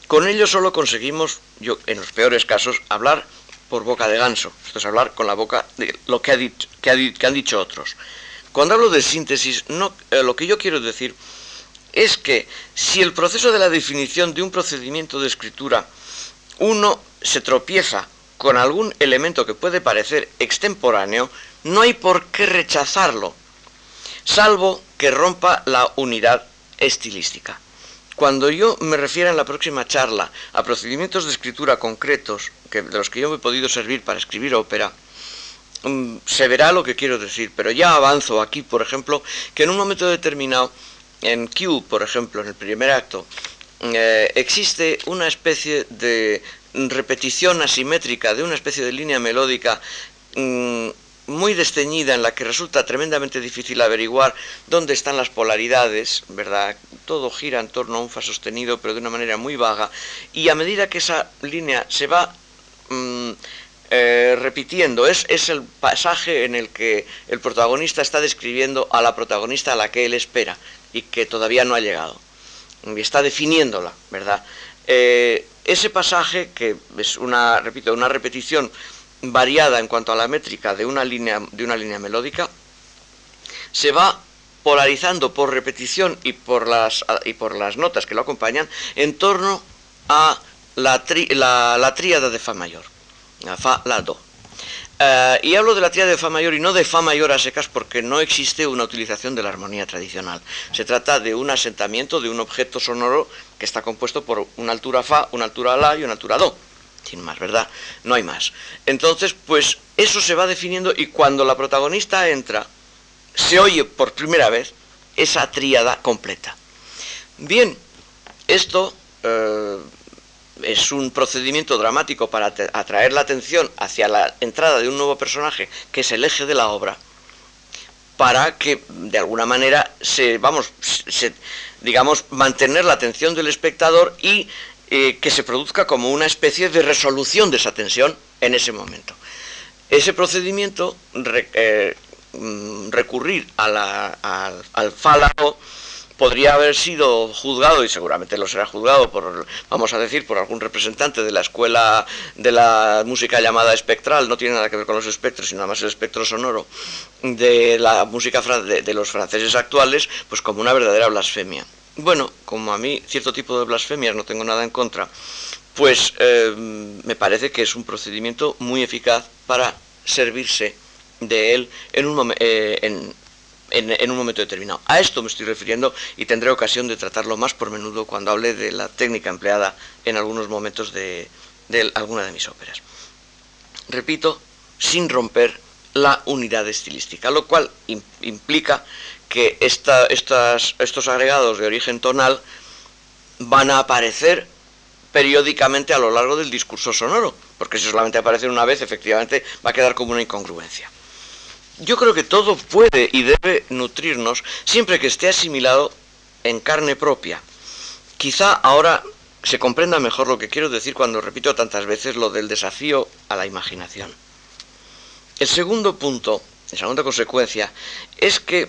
con ello solo conseguimos, yo, en los peores casos, hablar por boca de ganso, esto es hablar con la boca de lo que, ha dicho, que, han dicho otros. Cuando hablo de síntesis, no, eh, lo que yo quiero decir es que si el proceso de la definición de un procedimiento de escritura uno se tropieza con algún elemento que puede parecer extemporáneo, no hay por qué rechazarlo, salvo que rompa la unidad estilística. Cuando yo me refiera en la próxima charla a procedimientos de escritura concretos, que, de los que yo me he podido servir para escribir ópera, mm, se verá lo que quiero decir, pero ya avanzo aquí, por ejemplo, que en un momento determinado, en Q, por ejemplo, en el primer acto, eh, existe una especie de repetición asimétrica de una especie de línea melódica mm, muy desteñida en la que resulta tremendamente difícil averiguar dónde están las polaridades, ¿verdad? Todo gira en torno a un fa sostenido, pero de una manera muy vaga, y a medida que esa línea se va mm, eh, repitiendo, es, es el pasaje en el que el protagonista está describiendo a la protagonista a la que él espera y que todavía no ha llegado, y está definiéndola, ¿verdad? Eh, ese pasaje, que es una, repito, una repetición variada en cuanto a la métrica de una línea, de una línea melódica, se va polarizando por repetición y por las, y por las notas que lo acompañan en torno a la, la, tríada de Fa mayor, la Fa, la Do. Eh, y hablo de la tríada de Fa mayor y no de Fa mayor a secas porque no existe una utilización de la armonía tradicional. Se trata de un asentamiento de un objeto sonoro que está compuesto por una altura Fa, una altura La y una altura Do sin más, ¿verdad? No hay más. Entonces, pues eso se va definiendo y cuando la protagonista entra, se oye por primera vez esa tríada completa. Bien, esto eh, es un procedimiento dramático para atraer la atención hacia la entrada de un nuevo personaje, que es el eje de la obra, para que de alguna manera se, vamos, digamos, mantener la atención del espectador y que se produzca como una especie de resolución de esa tensión en ese momento. Ese procedimiento, eh, mm, recurrir al fálago, podría haber sido juzgado, y seguramente lo será juzgado por, vamos a decir, por algún representante de la escuela de la música llamada espectral, no tiene nada que ver con los espectros, sino más el espectro sonoro, de la música de los franceses actuales, pues como una verdadera blasfemia. Bueno, como a mí cierto tipo de blasfemias no tengo nada en contra, pues eh, me parece que es un procedimiento muy eficaz para servirse de él en un, eh, en, un momento determinado. A esto me estoy refiriendo y tendré ocasión de tratarlo más por menudo cuando hable de la técnica empleada en algunos momentos de, de alguna de mis óperas. Repito, sin romper la unidad estilística, lo cual implica que estos agregados de origen tonal van a aparecer periódicamente a lo largo del discurso sonoro, porque si solamente aparecen una vez, efectivamente va a quedar como una incongruencia. Yo creo que todo puede y debe nutrirnos siempre que esté asimilado en carne propia. Quizá ahora se comprenda mejor lo que quiero decir cuando repito tantas veces lo del desafío a la imaginación. El segundo punto, la segunda consecuencia, es que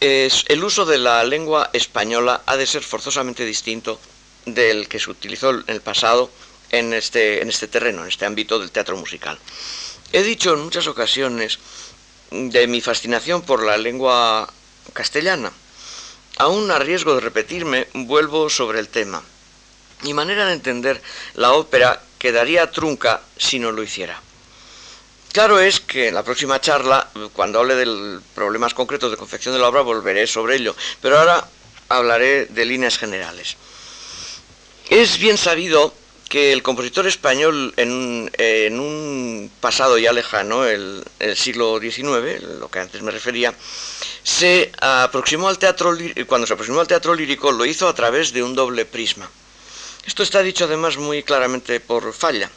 el uso de la lengua española ha de ser forzosamente distinto del que se utilizó en el pasado en este, en este terreno, en este ámbito del teatro musical. He dicho en muchas ocasiones de mi fascinación por la lengua castellana. Aún a riesgo de repetirme, vuelvo sobre el tema. Mi manera de entender la ópera quedaría trunca si no lo hiciera. Claro es que en la próxima charla, cuando hable de problemas concretos de confección de la obra, volveré sobre ello, pero ahora hablaré de líneas generales. Es bien sabido que el compositor español en, un pasado ya lejano, el, siglo XIX, lo que antes me refería, se aproximó al teatro, cuando se aproximó al teatro lírico lo hizo a través de un doble prisma. Esto está dicho además muy claramente por Falla,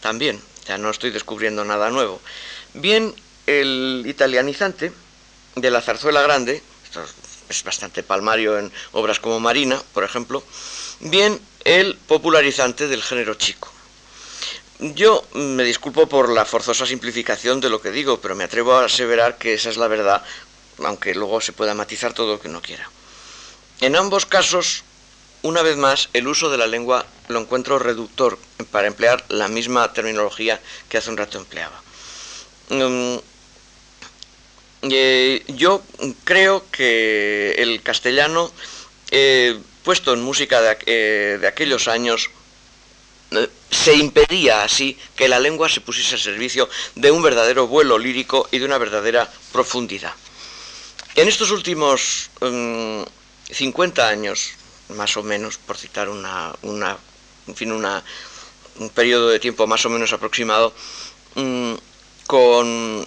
también, no estoy descubriendo nada nuevo. Bien, el italianizante de la zarzuela grande, esto es bastante palmario en obras como Marina, por ejemplo, bien el popularizante del género chico. Yo me disculpo por la forzosa simplificación de lo que digo, pero me atrevo a aseverar que esa es la verdad, aunque luego se pueda matizar todo lo que uno quiera. En ambos casos, una vez más, el uso de la lengua lo encuentro reductor para emplear la misma terminología que hace un rato empleaba. Mm, eh, yo creo que el castellano, eh, puesto en música de, eh, aquellos años, se impedía así que la lengua se pusiese al servicio de un verdadero vuelo lírico y de una verdadera profundidad. En estos últimos 50 mm, años, más o menos, por citar una, en fin, una, un periodo de tiempo más o menos aproximado, mm, con,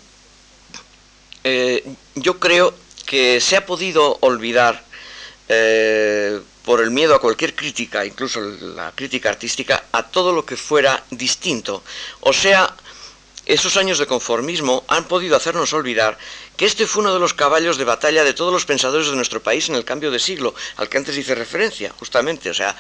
eh, yo creo que se ha podido olvidar eh, por el miedo a cualquier crítica, incluso la crítica artística, a todo lo que fuera distinto. O sea, esos años de conformismo han podido hacernos olvidar que este fue uno de los caballos de batalla de todos los pensadores de nuestro país en el cambio de siglo, al que antes hice referencia, justamente, o sea,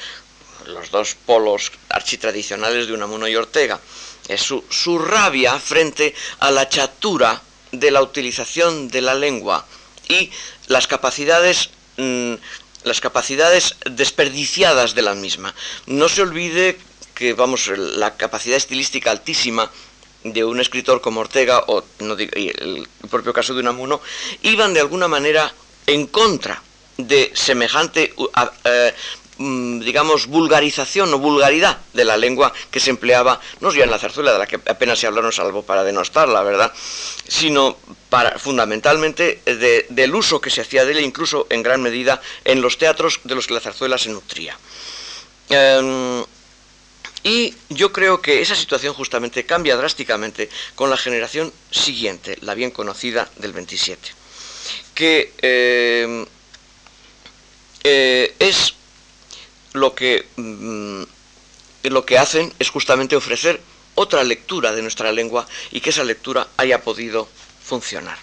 los dos polos architradicionales de Unamuno y Ortega. Es su, rabia frente a la chatura de la utilización de la lengua y las capacidades mm, las capacidades desperdiciadas de la misma. No se olvide que, vamos, la capacidad estilística altísima de un escritor como Ortega o no el propio caso de Unamuno iban de alguna manera en contra de semejante eh, mm, digamos vulgarización o vulgaridad de la lengua que se empleaba no ya en la zarzuela de la que apenas se hablaron salvo para denostarla verdad sino para fundamentalmente del uso que se hacía de ella incluso en gran medida en los teatros de los que la zarzuela se nutría. Em, y yo creo que esa situación justamente cambia drásticamente con la generación siguiente, la bien conocida del 27, que eh, eh, es lo que, mm, lo que hacen es justamente ofrecer otra lectura de nuestra lengua y que esa lectura haya podido funcionar.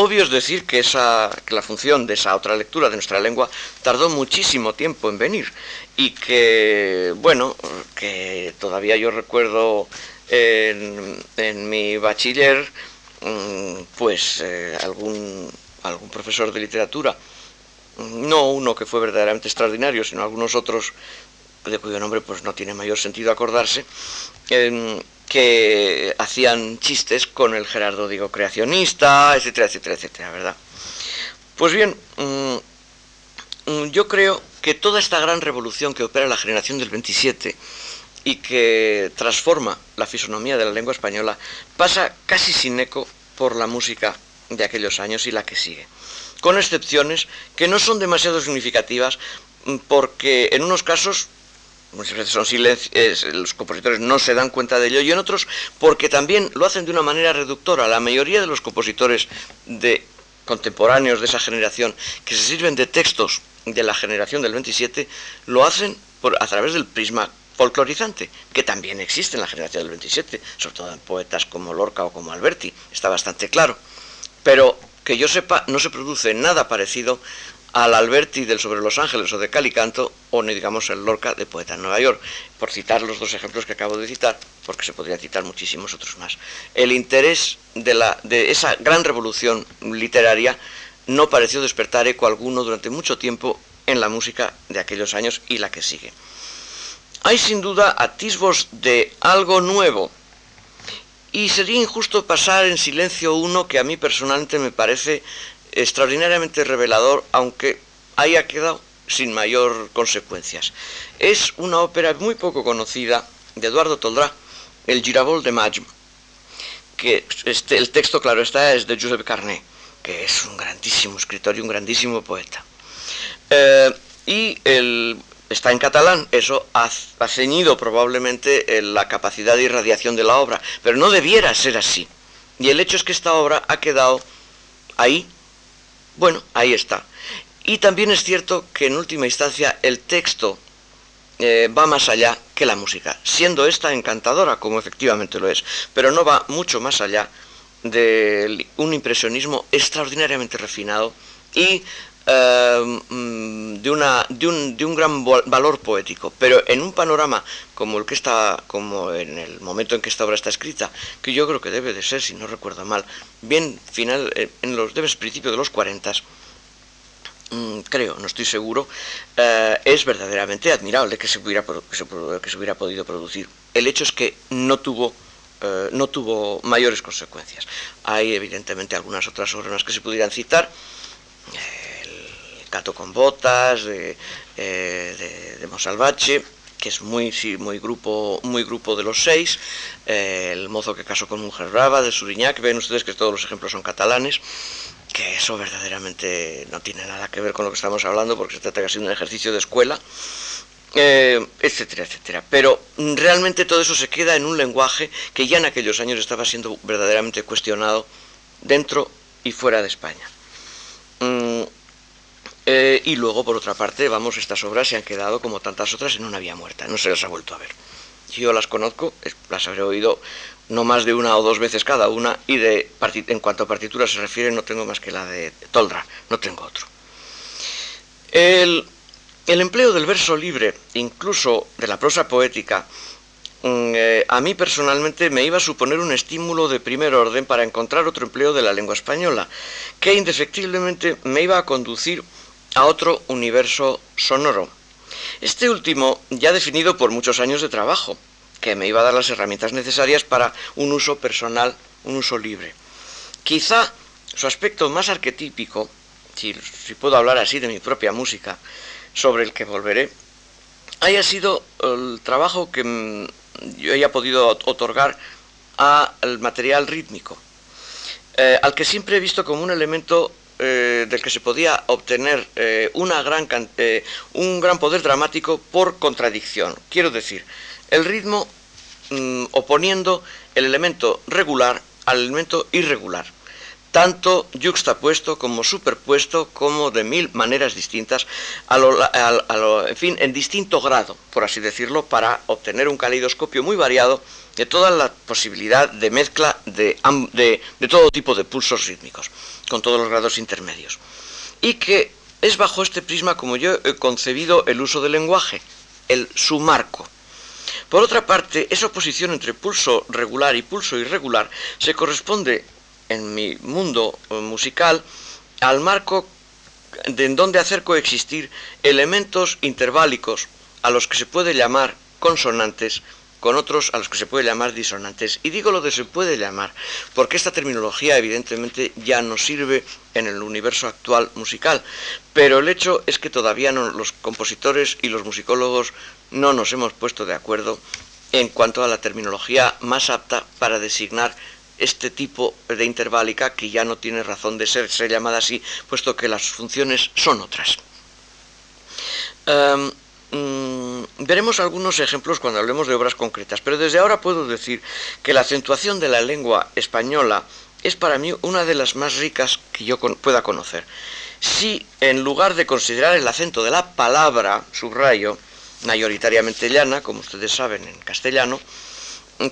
Obvio es decir que, esa, que la función de esa otra lectura de nuestra lengua tardó muchísimo tiempo en venir y que, bueno, que todavía yo recuerdo en, mi bachiller, mm, pues eh, algún, algún profesor de literatura, no uno que fue verdaderamente extraordinario, sino algunos otros de cuyo nombre pues no tiene mayor sentido acordarse, que hacían chistes con el Gerardo, digo, creacionista, etcétera, etcétera, etcétera, ¿verdad? Pues bien, mm, mm, yo creo que toda esta gran revolución que opera la generación del 27 y que transforma la fisonomía de la lengua española pasa casi sin eco por la música de aquellos años y la que sigue, con excepciones que no son demasiado significativas mm, porque en unos casos muchas veces son silencios, los compositores no se dan cuenta de ello y en otros porque también lo hacen de una manera reductora. La mayoría de los compositores de contemporáneos de esa generación que se sirven de textos de la generación del 27 lo hacen por, a través del prisma folclorizante, que también existe en la generación del 27, sobre todo en poetas como Lorca o como Alberti, está bastante claro. Pero que yo sepa, no se produce nada parecido al Alberti del Sobre los Ángeles o de Calicanto, o no digamos el Lorca de Poeta en Nueva York, por citar los dos ejemplos que acabo de citar, porque se podrían citar muchísimos otros más. El interés de, la, de esa gran revolución literaria no pareció despertar eco alguno durante mucho tiempo en la música de aquellos años y la que sigue. Hay sin duda atisbos de algo nuevo, y sería injusto pasar en silencio uno que a mí personalmente me parece extraordinariamente revelador, aunque haya quedado sin mayor consecuencias. Es una ópera muy poco conocida de Eduardo Toldrá, El Girabol de Mayo, que este, el texto, claro está, es de Josep Carné, que es un grandísimo escritor y un grandísimo poeta. Eh, y está en catalán, eso ha, ha ceñido probablemente eh, la capacidad de irradiación de la obra, pero no debiera ser así. Y el hecho es que esta obra ha quedado ahí, bueno, ahí está. Y también es cierto que en última instancia el texto eh, va más allá que la música, siendo esta encantadora, como efectivamente lo es, pero no va mucho más allá de un impresionismo extraordinariamente refinado y eh, mm, de, una, de, un, de un gran valor poético, pero en un panorama como el que está, como en el momento en que esta obra está escrita, que yo creo que debe de ser, si no recuerdo mal, bien final, eh, en los debes principio de los 40, mm, creo, no estoy seguro, eh, es verdaderamente admirable que se, hubiera, que, se, hubiera podido producir. El hecho es que no tuvo eh, no tuvo mayores consecuencias. Hay evidentemente algunas otras obras que se pudieran citar, Cato con botas, de, de, de Monsalvache, que es muy, muy, grupo, muy grupo de los seis, eh, el mozo que casó con mujer brava, de Suriñac, ven ustedes que todos los ejemplos son catalanes, que eso verdaderamente no tiene nada que ver con lo que estamos hablando, porque se trata casi de un ejercicio de escuela, eh, etcétera, etcétera. Pero realmente todo eso se queda en un lenguaje que ya en aquellos años estaba siendo verdaderamente cuestionado dentro y fuera de España. Mm, eh, y luego, por otra parte, vamos, estas obras se han quedado, como tantas otras, en una vía muerta, no se las ha vuelto a ver. Yo las conozco, las habré oído no más de una o dos veces cada una, y de en cuanto a partituras se refiere, no tengo más que la de Toldra, no tengo otro. El, el empleo del verso libre, incluso de la prosa poética, mm, eh, a mí personalmente me iba a suponer un estímulo de primer orden para encontrar otro empleo de la lengua española, que indefectiblemente me iba a conducir a otro universo sonoro. Este último ya definido por muchos años de trabajo, que me iba a dar las herramientas necesarias para un uso personal, un uso libre. Quizá su aspecto más arquetípico, si, puedo hablar así de mi propia música, sobre el que volveré, haya sido el trabajo que yo haya podido otorgar al material rítmico, eh, al que siempre he visto como un elemento eh, del que se podía obtener eh, una gran, eh, un gran poder dramático por contradicción. Quiero decir, el ritmo mm, oponiendo el elemento regular al elemento irregular, tanto yuxtapuesto como superpuesto, como de mil maneras distintas, en fin, en distinto grado, por así decirlo, para obtener un caleidoscopio muy variado de toda la posibilidad de mezcla de todo tipo de pulsos rítmicos con todos los grados intermedios. Y que es bajo este prisma como yo he concebido el uso del lenguaje, el sumarco. Por otra parte, esa oposición entre pulso regular y pulso irregular se corresponde en mi mundo eh, musical al marco de en donde hacer coexistir elementos interválicos a los que se puede llamar consonantes con otros a los que se puede llamar disonantes. Y digo lo de se puede llamar, porque esta terminología evidentemente ya no sirve en el universo actual musical, pero el hecho es que todavía no, los compositores y los musicólogos no nos hemos puesto de acuerdo en cuanto a la terminología más apta para designar este tipo de interválica que ya no tiene razón de ser, ser llamada así, puesto que las funciones son otras. Em, Mm, veremos algunos ejemplos cuando hablemos de obras concretas, pero desde ahora puedo decir que la acentuación de la lengua española es para mí una de las más ricas que yo pueda conocer. Si en lugar de considerar el acento de la palabra, subrayo, mayoritariamente llana, como ustedes saben en castellano,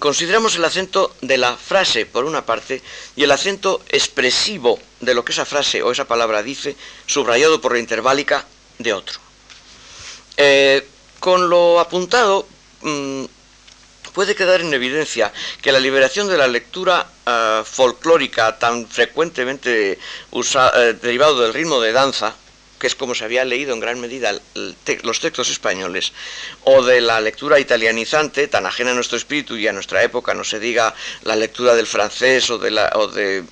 consideramos el acento de la frase por una parte y el acento expresivo de lo que esa frase o esa palabra dice, subrayado por la interválica, de otro. Eh, con lo apuntado, mm, puede quedar en evidencia que la liberación de la lectura eh, folclórica tan frecuentemente eh, derivado del ritmo de danza, que es como se había leído en gran medida los textos españoles, o de la lectura italianizante, tan ajena a nuestro espíritu y a nuestra época, no se diga la lectura del francés o, de la, o, de,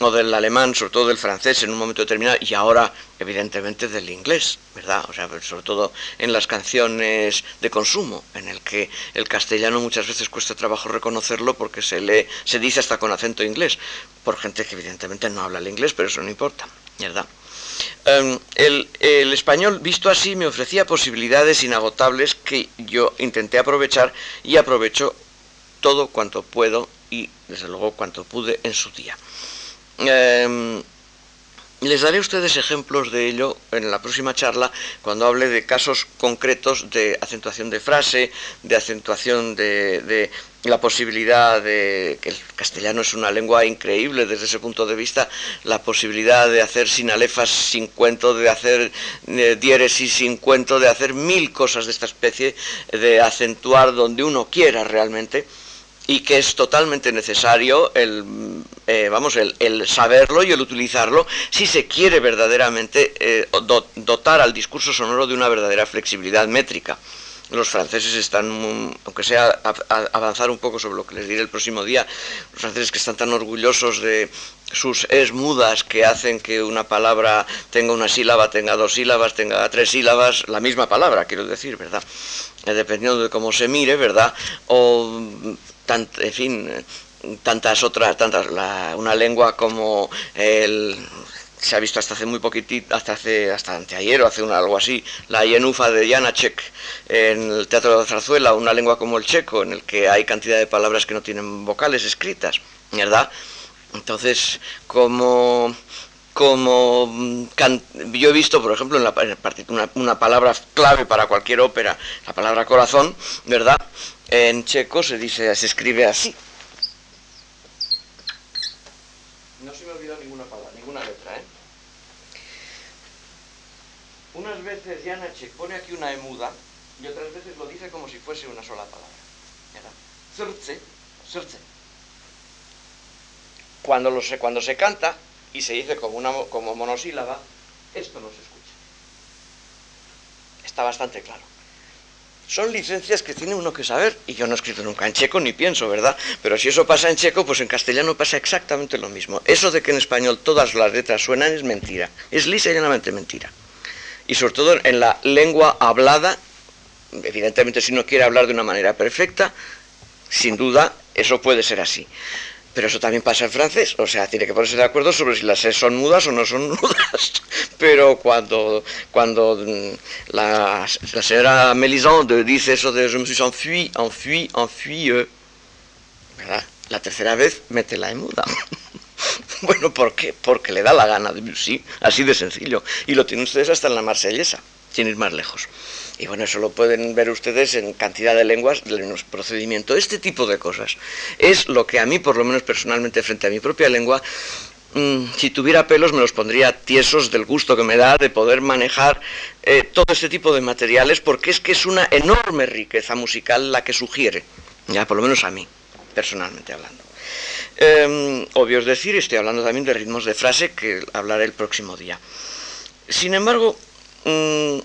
o del alemán, sobre todo del francés en un momento determinado, y ahora evidentemente del inglés, ¿verdad? O sea, sobre todo en las canciones de consumo, en el que el castellano muchas veces cuesta trabajo reconocerlo porque se lee, se dice hasta con acento inglés, por gente que evidentemente no habla el inglés, pero eso no importa, ¿verdad? Em, el, español visto así me ofrecía posibilidades inagotables que yo intenté aprovechar y aprovecho todo cuanto puedo y desde luego cuanto pude en su día. Em, les daré a ustedes ejemplos de ello en la próxima charla cuando hable de casos concretos de acentuación de frase, de acentuación de, la posibilidad de que el castellano es una lengua increíble desde ese punto de vista, la posibilidad de hacer sinalefas sin cuento, de hacer eh, diéresis sin cuento, de hacer mil cosas de esta especie, de acentuar donde uno quiera realmente y que es totalmente necesario el, eh, vamos, el, saberlo y el utilizarlo si se quiere verdaderamente eh, dotar al discurso sonoro de una verdadera flexibilidad métrica. Los franceses están, aunque sea avanzar un poco sobre lo que les diré el próximo día, los franceses que están tan orgullosos de sus es mudas que hacen que una palabra tenga una sílaba, tenga dos sílabas, tenga tres sílabas, la misma palabra, quiero decir, ¿verdad? Eh, dependiendo de cómo se mire, ¿verdad? En fin, tantas otras, tantas, una lengua como el se ha visto hasta hace muy poquitito, hasta hace hasta anteayer o hace una, algo así, la yenufa de Janacek en el Teatro de Zarzuela, una lengua como el checo, en el que hay cantidad de palabras que no tienen vocales escritas, ¿verdad? Entonces, como como yo he visto, por ejemplo, en la, una, una palabra clave para cualquier ópera, la palabra corazón, ¿verdad? En checo se dice, se escribe así. No se me olvidado ninguna palabra, ninguna letra, ¿eh? Unas veces Janacek pone aquí una emuda y otras veces lo dice como si fuese una sola palabra. Srce. Cuando, lo se, cuando se canta y se dice como, una, como monosílaba, esto no se escucha. Está bastante claro. Son licencias que tiene uno que saber, y yo no he escrito nunca en checo ni pienso, ¿verdad? Pero si eso pasa en checo, pues en castellano pasa exactamente lo mismo. Eso de que en español todas las letras suenan es mentira, es lisa y llanamente mentira. Y sobre todo en la lengua hablada, evidentemente si uno quiere hablar de una manera perfecta, sin duda eso puede ser así. Pero eso también pasa en francés, o sea, tiene que ponerse de acuerdo sobre si las S son mudas o no son [LAUGHS] mudas. Pero cuando, cuando mm, la, la señora Melisande dice eso de je me suis enfui, enfui, enfui, euh", ¿verdad? La tercera vez mete la en muda. [LAUGHS] bueno, ¿por qué? Porque le da la gana de sí, así de sencillo. Y lo tienen ustedes hasta en la marsellesa, sin ir más lejos. Y bueno, eso lo pueden ver ustedes en cantidad de lenguas, en los procedimientos. Este tipo de cosas es lo que a mí, por lo menos personalmente, frente a mi propia lengua, mm, si tuviera pelos me los pondría tiesos del gusto que me da de poder manejar eh, todo este tipo de materiales, porque es que es una enorme riqueza musical la que sugiere, ya por lo menos a mí, personalmente hablando. Em, obvio es decir, estoy hablando también de ritmos de frase que hablaré el próximo día. Sin embargo, mm,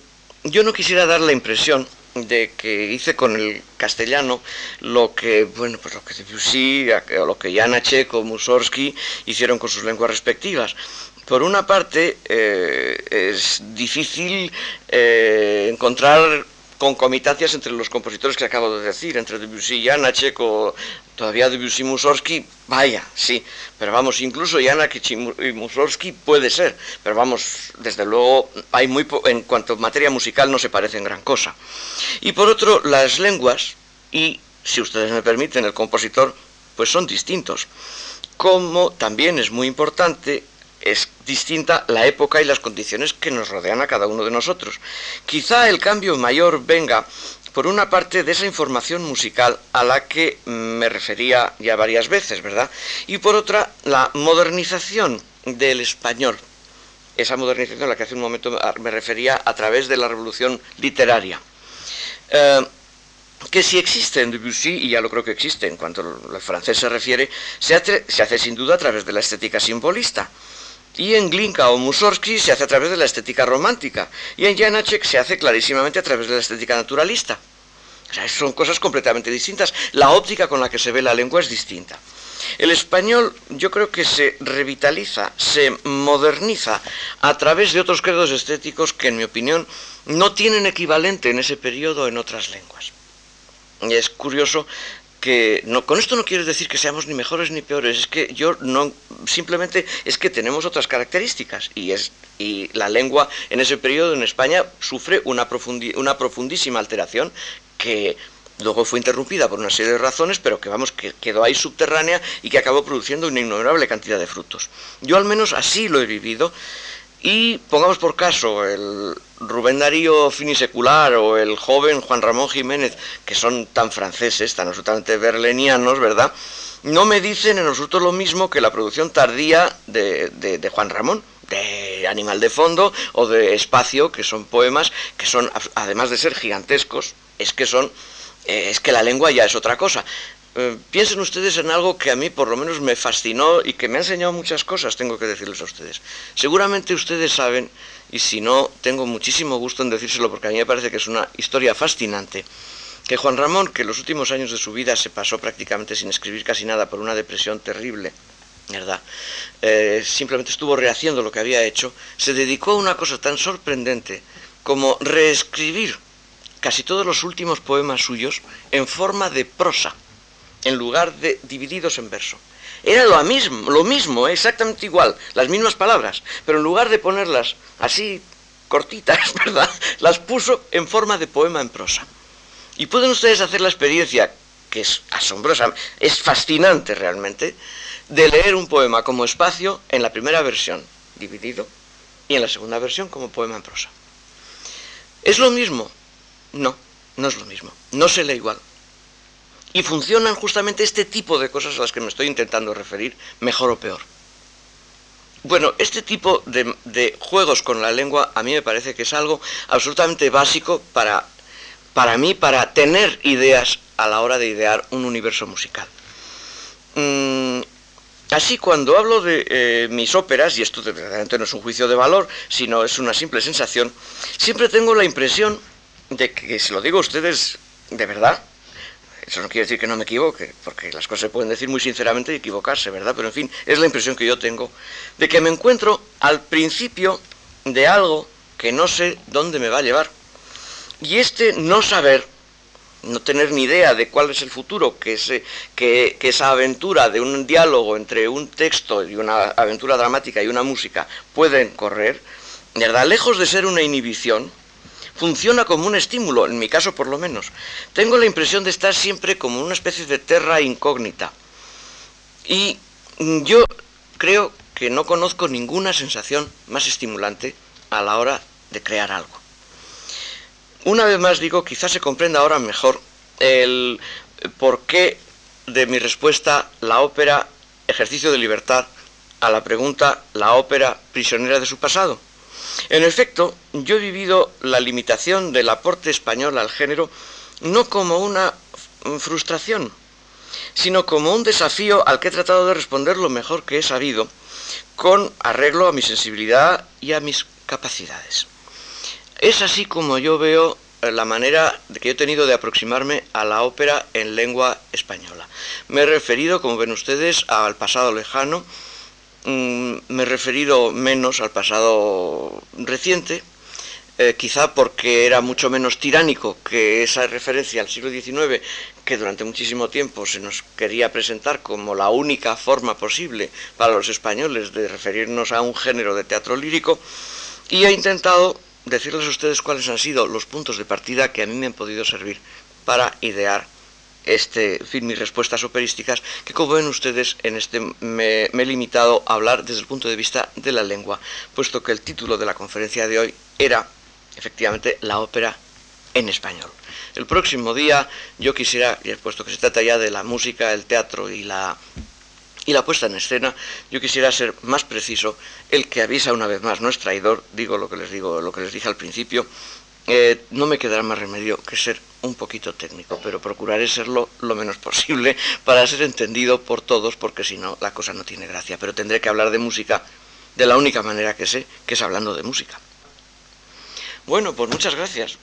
yo no quisiera dar la impresión de que hice con el castellano lo que, bueno, pues lo que Debussy lo que Janacek o Mussorgsky hicieron con sus lenguas respectivas. Por una parte, eh, es difícil eh, encontrar concomitancias entre los compositores que acabo de decir, entre Debussy y Janacek o todavía Debussy y Mussorgsky, vaya, sí, pero vamos, incluso Janacek y Mussorgsky puede ser, pero vamos, desde luego, hay muy en cuanto a materia musical no se parecen gran cosa. Y por otro, las lenguas, y si ustedes me permiten, el compositor, pues son distintos. Como también es muy importante es distinta la época y las condiciones que nos rodean a cada uno de nosotros. Quizá el cambio mayor venga por una parte, de esa información musical a la que me refería ya varias veces, ¿verdad? Y por otra, la modernización del español. Esa modernización a la que hace un momento me refería a través de la revolución literaria. Eh, que si existe en Debussy, y ya lo creo que existe en cuanto al francés se refiere, se hace, se hace sin duda a través de la estética simbolista. Y en Glinka o Mussorgsky se hace a través de la estética romántica. Y en Janacek se hace clarísimamente a través de la estética naturalista. O sea, son cosas completamente distintas. La óptica con la que se ve la lengua es distinta. El español yo creo que se revitaliza, se moderniza a través de otros credos estéticos que en mi opinión no tienen equivalente en ese periodo en otras lenguas. Y es curioso que no, con esto no quiero decir que seamos ni mejores ni peores, es que yo no simplemente es que tenemos otras características y es y la lengua en ese periodo en España sufre una, una profundísima alteración que luego fue interrumpida por una serie de razones, pero que vamos, que quedó ahí subterránea y que acabó produciendo una innumerable cantidad de frutos. Yo al menos así lo he vivido y pongamos por caso el Rubén Darío finisecular o el joven Juan Ramón Jiménez, que son tan franceses, tan absolutamente berlenianos, ¿verdad? No me dicen en absoluto lo mismo que la producción tardía de, de Juan Ramón, de Animal de Fondo o de Espacio, que son poemas que son, además de ser gigantescos, es que son, eh, es que la lengua ya es otra cosa. Eh, piensen ustedes en algo que a mí por lo menos me fascinó y que me ha enseñado muchas cosas, tengo que decirles a ustedes. Seguramente ustedes saben, y si no, tengo muchísimo gusto en decírselo porque a mí me parece que es una historia fascinante, que Juan Ramón, que los últimos años de su vida se pasó prácticamente sin escribir casi nada por una depresión terrible, ¿verdad? Eh, simplemente estuvo rehaciendo lo que había hecho, se dedicó a una cosa tan sorprendente como reescribir casi todos los últimos poemas suyos en forma de prosa en lugar de divididos en verso. Era lo mismo, lo mismo, exactamente igual, las mismas palabras, pero en lugar de ponerlas así cortitas, [LAUGHS] ¿verdad? Las puso en forma de poema en prosa. Y pueden ustedes hacer la experiencia, que es asombrosa, es fascinante realmente, de leer un poema como espacio en la primera versión, dividido, y en la segunda versión como poema en prosa. ¿Es lo mismo? No, no es lo mismo. No se lee igual. Y funcionan justamente este tipo de cosas a las que me estoy intentando referir, mejor o peor. Bueno, este tipo de, juegos con la lengua a mí me parece que es algo absolutamente básico para, para mí, para tener ideas a la hora de idear un universo musical. Mm, así, cuando hablo de eh, mis óperas, y esto verdaderamente no es un juicio de valor, sino es una simple sensación, siempre tengo la impresión de que, se lo digo a ustedes de verdad, eso no quiere decir que no me equivoque, porque las cosas se pueden decir muy sinceramente y equivocarse, ¿verdad? Pero en fin, es la impresión que yo tengo de que me encuentro al principio de algo que no sé dónde me va a llevar. Y este no saber, no tener ni idea de cuál es el futuro, que, que, que esa aventura de un diálogo entre un texto y una aventura dramática y una música pueden correr, ¿verdad? Lejos de ser una inhibición, funciona como un estímulo, en mi caso por lo menos. Tengo la impresión de estar siempre como una especie de terra incógnita. Y yo creo que no conozco ninguna sensación más estimulante a la hora de crear algo. Una vez más digo, quizás se comprenda ahora mejor el porqué de mi respuesta la ópera ejercicio de libertad a la pregunta la ópera prisionera de su pasado. En efecto, yo he vivido la limitación del aporte español al género no como una frustración, sino como un desafío al que he tratado de responder lo mejor que he sabido, con arreglo a mi sensibilidad y a mis capacidades. Es así como yo veo eh, la manera que he tenido de aproximarme a la ópera en lengua española. Me he referido, como ven ustedes, al pasado lejano, Mm, me he referido menos al pasado reciente, eh, quizá porque era mucho menos tiránico que esa referencia al siglo XIX, que durante muchísimo tiempo se nos quería presentar como la única forma posible para los españoles de referirnos a un género de teatro lírico, y he intentado decirles a ustedes cuáles han sido los puntos de partida que a mí me han podido servir para idear este, fin, mis respuestas operísticas, que como ven ustedes, en este me, he limitado a hablar desde el punto de vista de la lengua, puesto que el título de la conferencia de hoy era, efectivamente, la ópera en español. El próximo día yo quisiera, puesto que se trata ya de la música, el teatro y la, y la puesta en escena, yo quisiera ser más preciso. El que avisa una vez más no es traidor, digo lo que les digo, lo que les dije al principio. Eh, no me quedará más remedio que ser un poquito técnico, pero procuraré serlo lo menos [LAUGHS] posible para ser entendido por todos, porque si no la cosa no tiene gracia. Pero tendré que hablar de música de la única manera que sé, que es hablando de música. Bueno, pues muchas gracias.